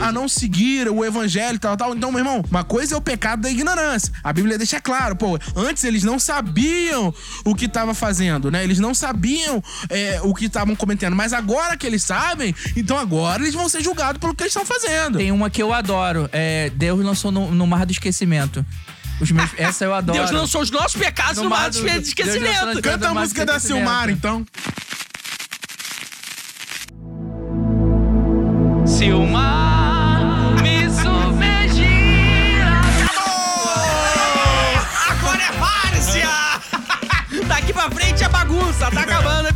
a- a não seguir o evangelho e tal, tal. Então, meu irmão, uma coisa é o pecado da ignorância. A Bíblia deixa claro, pô, antes eles não sabiam o que estava fazendo, né? Eles não sabiam é, o que estavam cometendo. Mas agora que eles sabem, então agora eles vão ser julgados pelo que eles estão fazendo. Tem uma que eu adoro. É, Deus lançou no, no Mar do Esquecimento. Os meus, essa eu adoro. Deus lançou os nossos pecados no, No mar do do- esquecimento. Canta a música da. Silmar, então. Se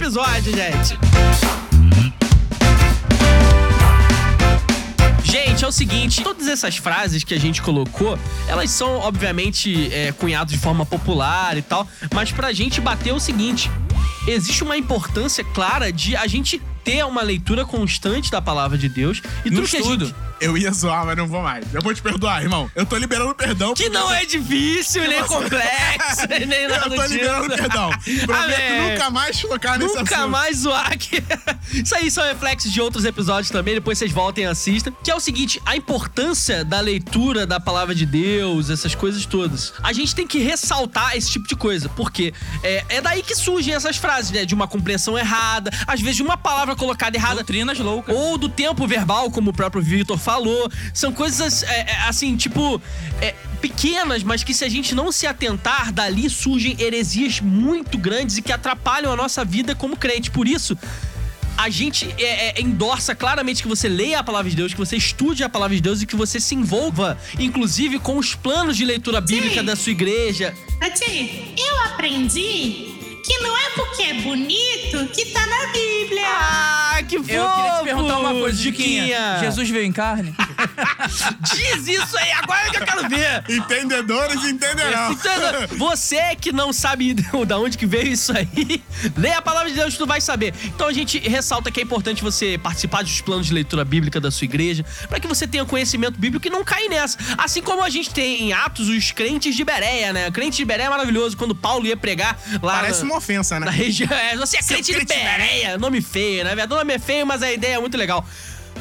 episódio, gente. Gente, é o seguinte, todas essas frases que a gente colocou, elas são, obviamente, é, cunhadas de forma popular e tal, mas pra gente bater o seguinte: existe uma importância clara de a gente ter uma leitura constante da palavra de Deus e No tudo que a estudo. gente. Eu ia zoar, mas não vou mais. Eu vou te perdoar, irmão. Eu tô liberando perdão. Que não é difícil, nem complexo, nem Eu nada tô liberando disso. perdão. Prometo nunca mais tocar nesse Nunca assunto. mais zoar aqui. Isso aí são reflexos de outros episódios também, depois vocês voltem e assistam. Que é o seguinte, a importância da leitura da palavra de Deus, essas coisas todas. A gente tem que ressaltar esse tipo de coisa, porque é, é daí que surgem essas frases, né? De uma compreensão errada, às vezes de uma palavra colocada errada. Doutrinas loucas. Ou do tempo verbal, como o próprio Victor falou. São coisas, é, é, assim, tipo, é, pequenas, mas que se a gente não se atentar, dali surgem heresias muito grandes e que atrapalham a nossa vida como crente. Por isso. A gente é, é, endorça claramente que você leia a palavra de Deus, que você estude a palavra de Deus e que você se envolva, inclusive, com os planos de leitura bíblica da sua igreja. Tati, eu aprendi que não é porque é bonito que tá na Bíblia. Ah, que fofo! Eu queria te perguntar uma coisa, Chiquinha. Chiquinha. Jesus veio em carne? Diz isso aí, agora que eu quero ver! Entendedores entenderão. Então, você que não sabe da onde que veio isso aí, lê a palavra de Deus tu vai saber. Então a gente ressalta que é importante você participar dos planos de leitura bíblica da sua igreja, para que você tenha conhecimento bíblico e não caia nessa. Assim como a gente tem em Atos os crentes de Bereia, né? Crente de Bereia é maravilhoso, quando Paulo ia pregar lá Parece na, uma ofensa, né? região. É, você é crente de crente de Bereia, nome feio, né? O nome é feio, mas a ideia é muito legal.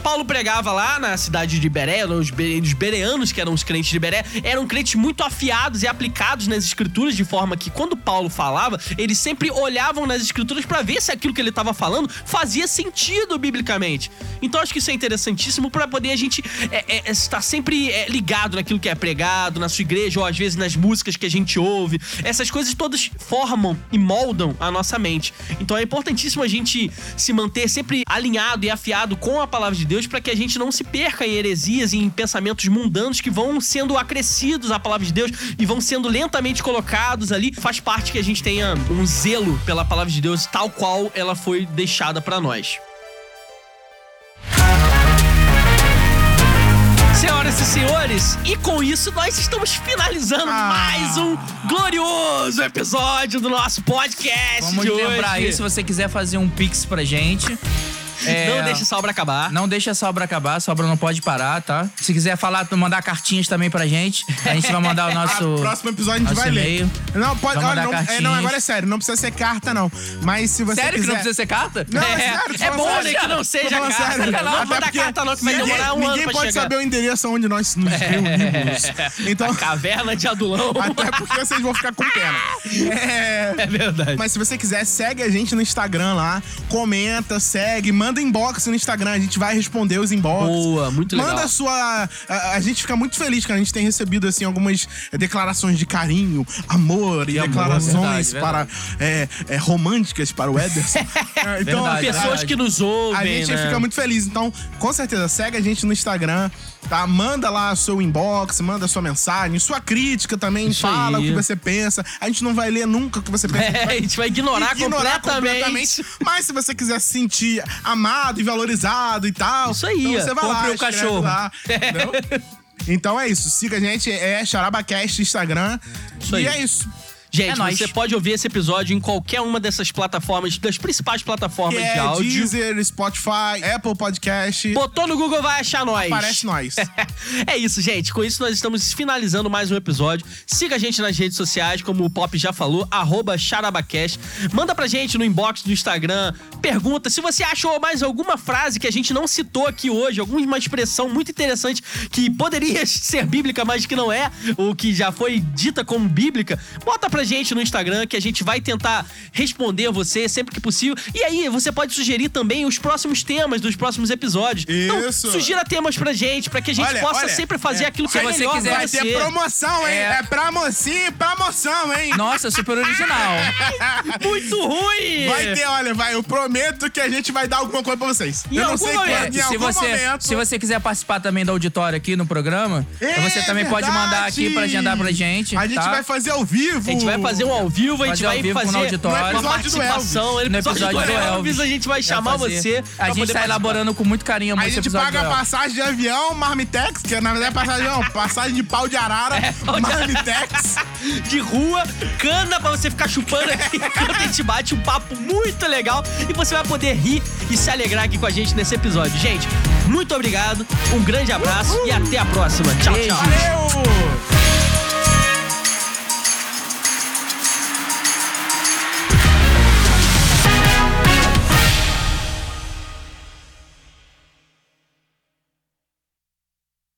Paulo pregava lá na cidade de Bereia, os, be os bereanos, que eram os crentes de Bereia, eram crentes muito afiados e aplicados nas escrituras, de forma que quando Paulo falava, eles sempre olhavam nas escrituras para ver se aquilo que ele estava falando fazia sentido biblicamente. Então acho que isso é interessantíssimo para poder a gente é, é, estar sempre é, ligado naquilo que é pregado na sua igreja, ou às vezes nas músicas que a gente ouve. Essas coisas todas formam e moldam a nossa mente. Então é importantíssimo a gente se manter sempre alinhado e afiado com a palavra de Deus para que a gente não se perca em heresias e em pensamentos mundanos que vão sendo acrescidos à palavra de Deus e vão sendo lentamente colocados ali. Faz parte que a gente tenha um zelo pela palavra de Deus tal qual ela foi deixada para nós. Senhoras e senhores, e com isso nós estamos finalizando Ah. mais um glorioso episódio do nosso podcast Vamos de lembrar hoje. aí, se você quiser fazer um pix pra gente. É, Não deixe essa obra acabar. Não deixa essa obra acabar, essa obra não pode parar, tá? Se quiser falar, mandar cartinhas também pra gente, a gente vai mandar o nosso. No próximo episódio a gente vai ler. Não, pode. Olha, não, é, não, agora é sério, não precisa ser carta, não. Mas se você Sério que quiser... não precisa ser carta? Não, é, É, sério, é bom, sério. né, que não seja carta, sério. Não Até manda carta não, que vai ninguém- demorar um ano Ninguém pode chegar. saber o endereço onde nós nos reunimos. Então, Caverna de Adulão. até porque vocês vão ficar com pena. É... É verdade. Mas se você quiser, segue a gente no Instagram lá, comenta, segue, manda manda inbox no Instagram, a gente vai responder os inbox. Boa, muito legal. Manda a sua. A, a gente fica muito feliz que a gente tem recebido assim algumas declarações de carinho, amor e amor, declarações verdade, para é, é, românticas para o Ederson. É, então, Verdade, Pessoas que nos ouvem, a gente né? fica muito feliz. Então, com certeza, segue a gente no Instagram, tá? Manda lá seu inbox, manda sua mensagem, sua crítica também, Isso fala aí. o que você pensa. A gente não vai ler nunca o que você pensa. É, a gente vai ignorar, completamente. Mas se você quiser se sentir amado e valorizado e tal, Isso aí, então você vai lá, escreve cachorro. lá, entendeu? Então é isso, siga a gente, é CharabaCast Instagram. Isso e aí. é isso. Gente, É nóis. você pode ouvir esse episódio em qualquer uma dessas plataformas, das principais plataformas de é áudio. Deezer, Spotify, Apple Podcast. Botou no Google, vai achar nós. Aparece nós. é isso, gente. Com isso, nós estamos finalizando mais um episódio. Siga a gente nas redes sociais, como o Pop já falou, arroba Charabacast. Manda pra gente no inbox do Instagram. Pergunta se você achou mais alguma frase que a gente não citou aqui hoje, alguma expressão muito interessante que poderia ser bíblica, mas que não é, ou que já foi dita como bíblica. Bota pra gente no Instagram que a gente vai tentar responder você sempre que possível. E aí, você pode sugerir também os próximos temas dos próximos episódios. Então, Isso. sugira temas pra gente, pra que a gente Olha, possa olha, sempre fazer é, aquilo que é você melhor quiser Vai ter promoção, hein? É. É, pra mocinho e pra moção, hein? Nossa, super original. Muito ruim! Vai ter, olha, vai, eu prometo que a gente vai dar alguma coisa pra vocês. Em eu não sei momento. quando, em se algum você, momento. se você quiser participar também do auditório aqui no programa, É você também pode verdade. mandar aqui pra agendar pra gente. A gente tá? vai fazer ao vivo. A gente vai fazer um ao vivo, a gente vai fazer no auditório. uma participação. No episódio, do Elvis, a gente vai Vai chamar você. A gente tá elaborando com muito carinho a gente paga passagem de avião, Marmitex, que na verdade é passagem não, passagem de pau de arara, É. Marmitex. de rua, cana pra você ficar chupando aqui enquanto a gente bate um papo muito legal e você vai poder rir e se alegrar aqui com a gente nesse episódio. Gente, muito obrigado, um grande abraço e até a próxima. Tchau, Beijo. tchau. Valeu!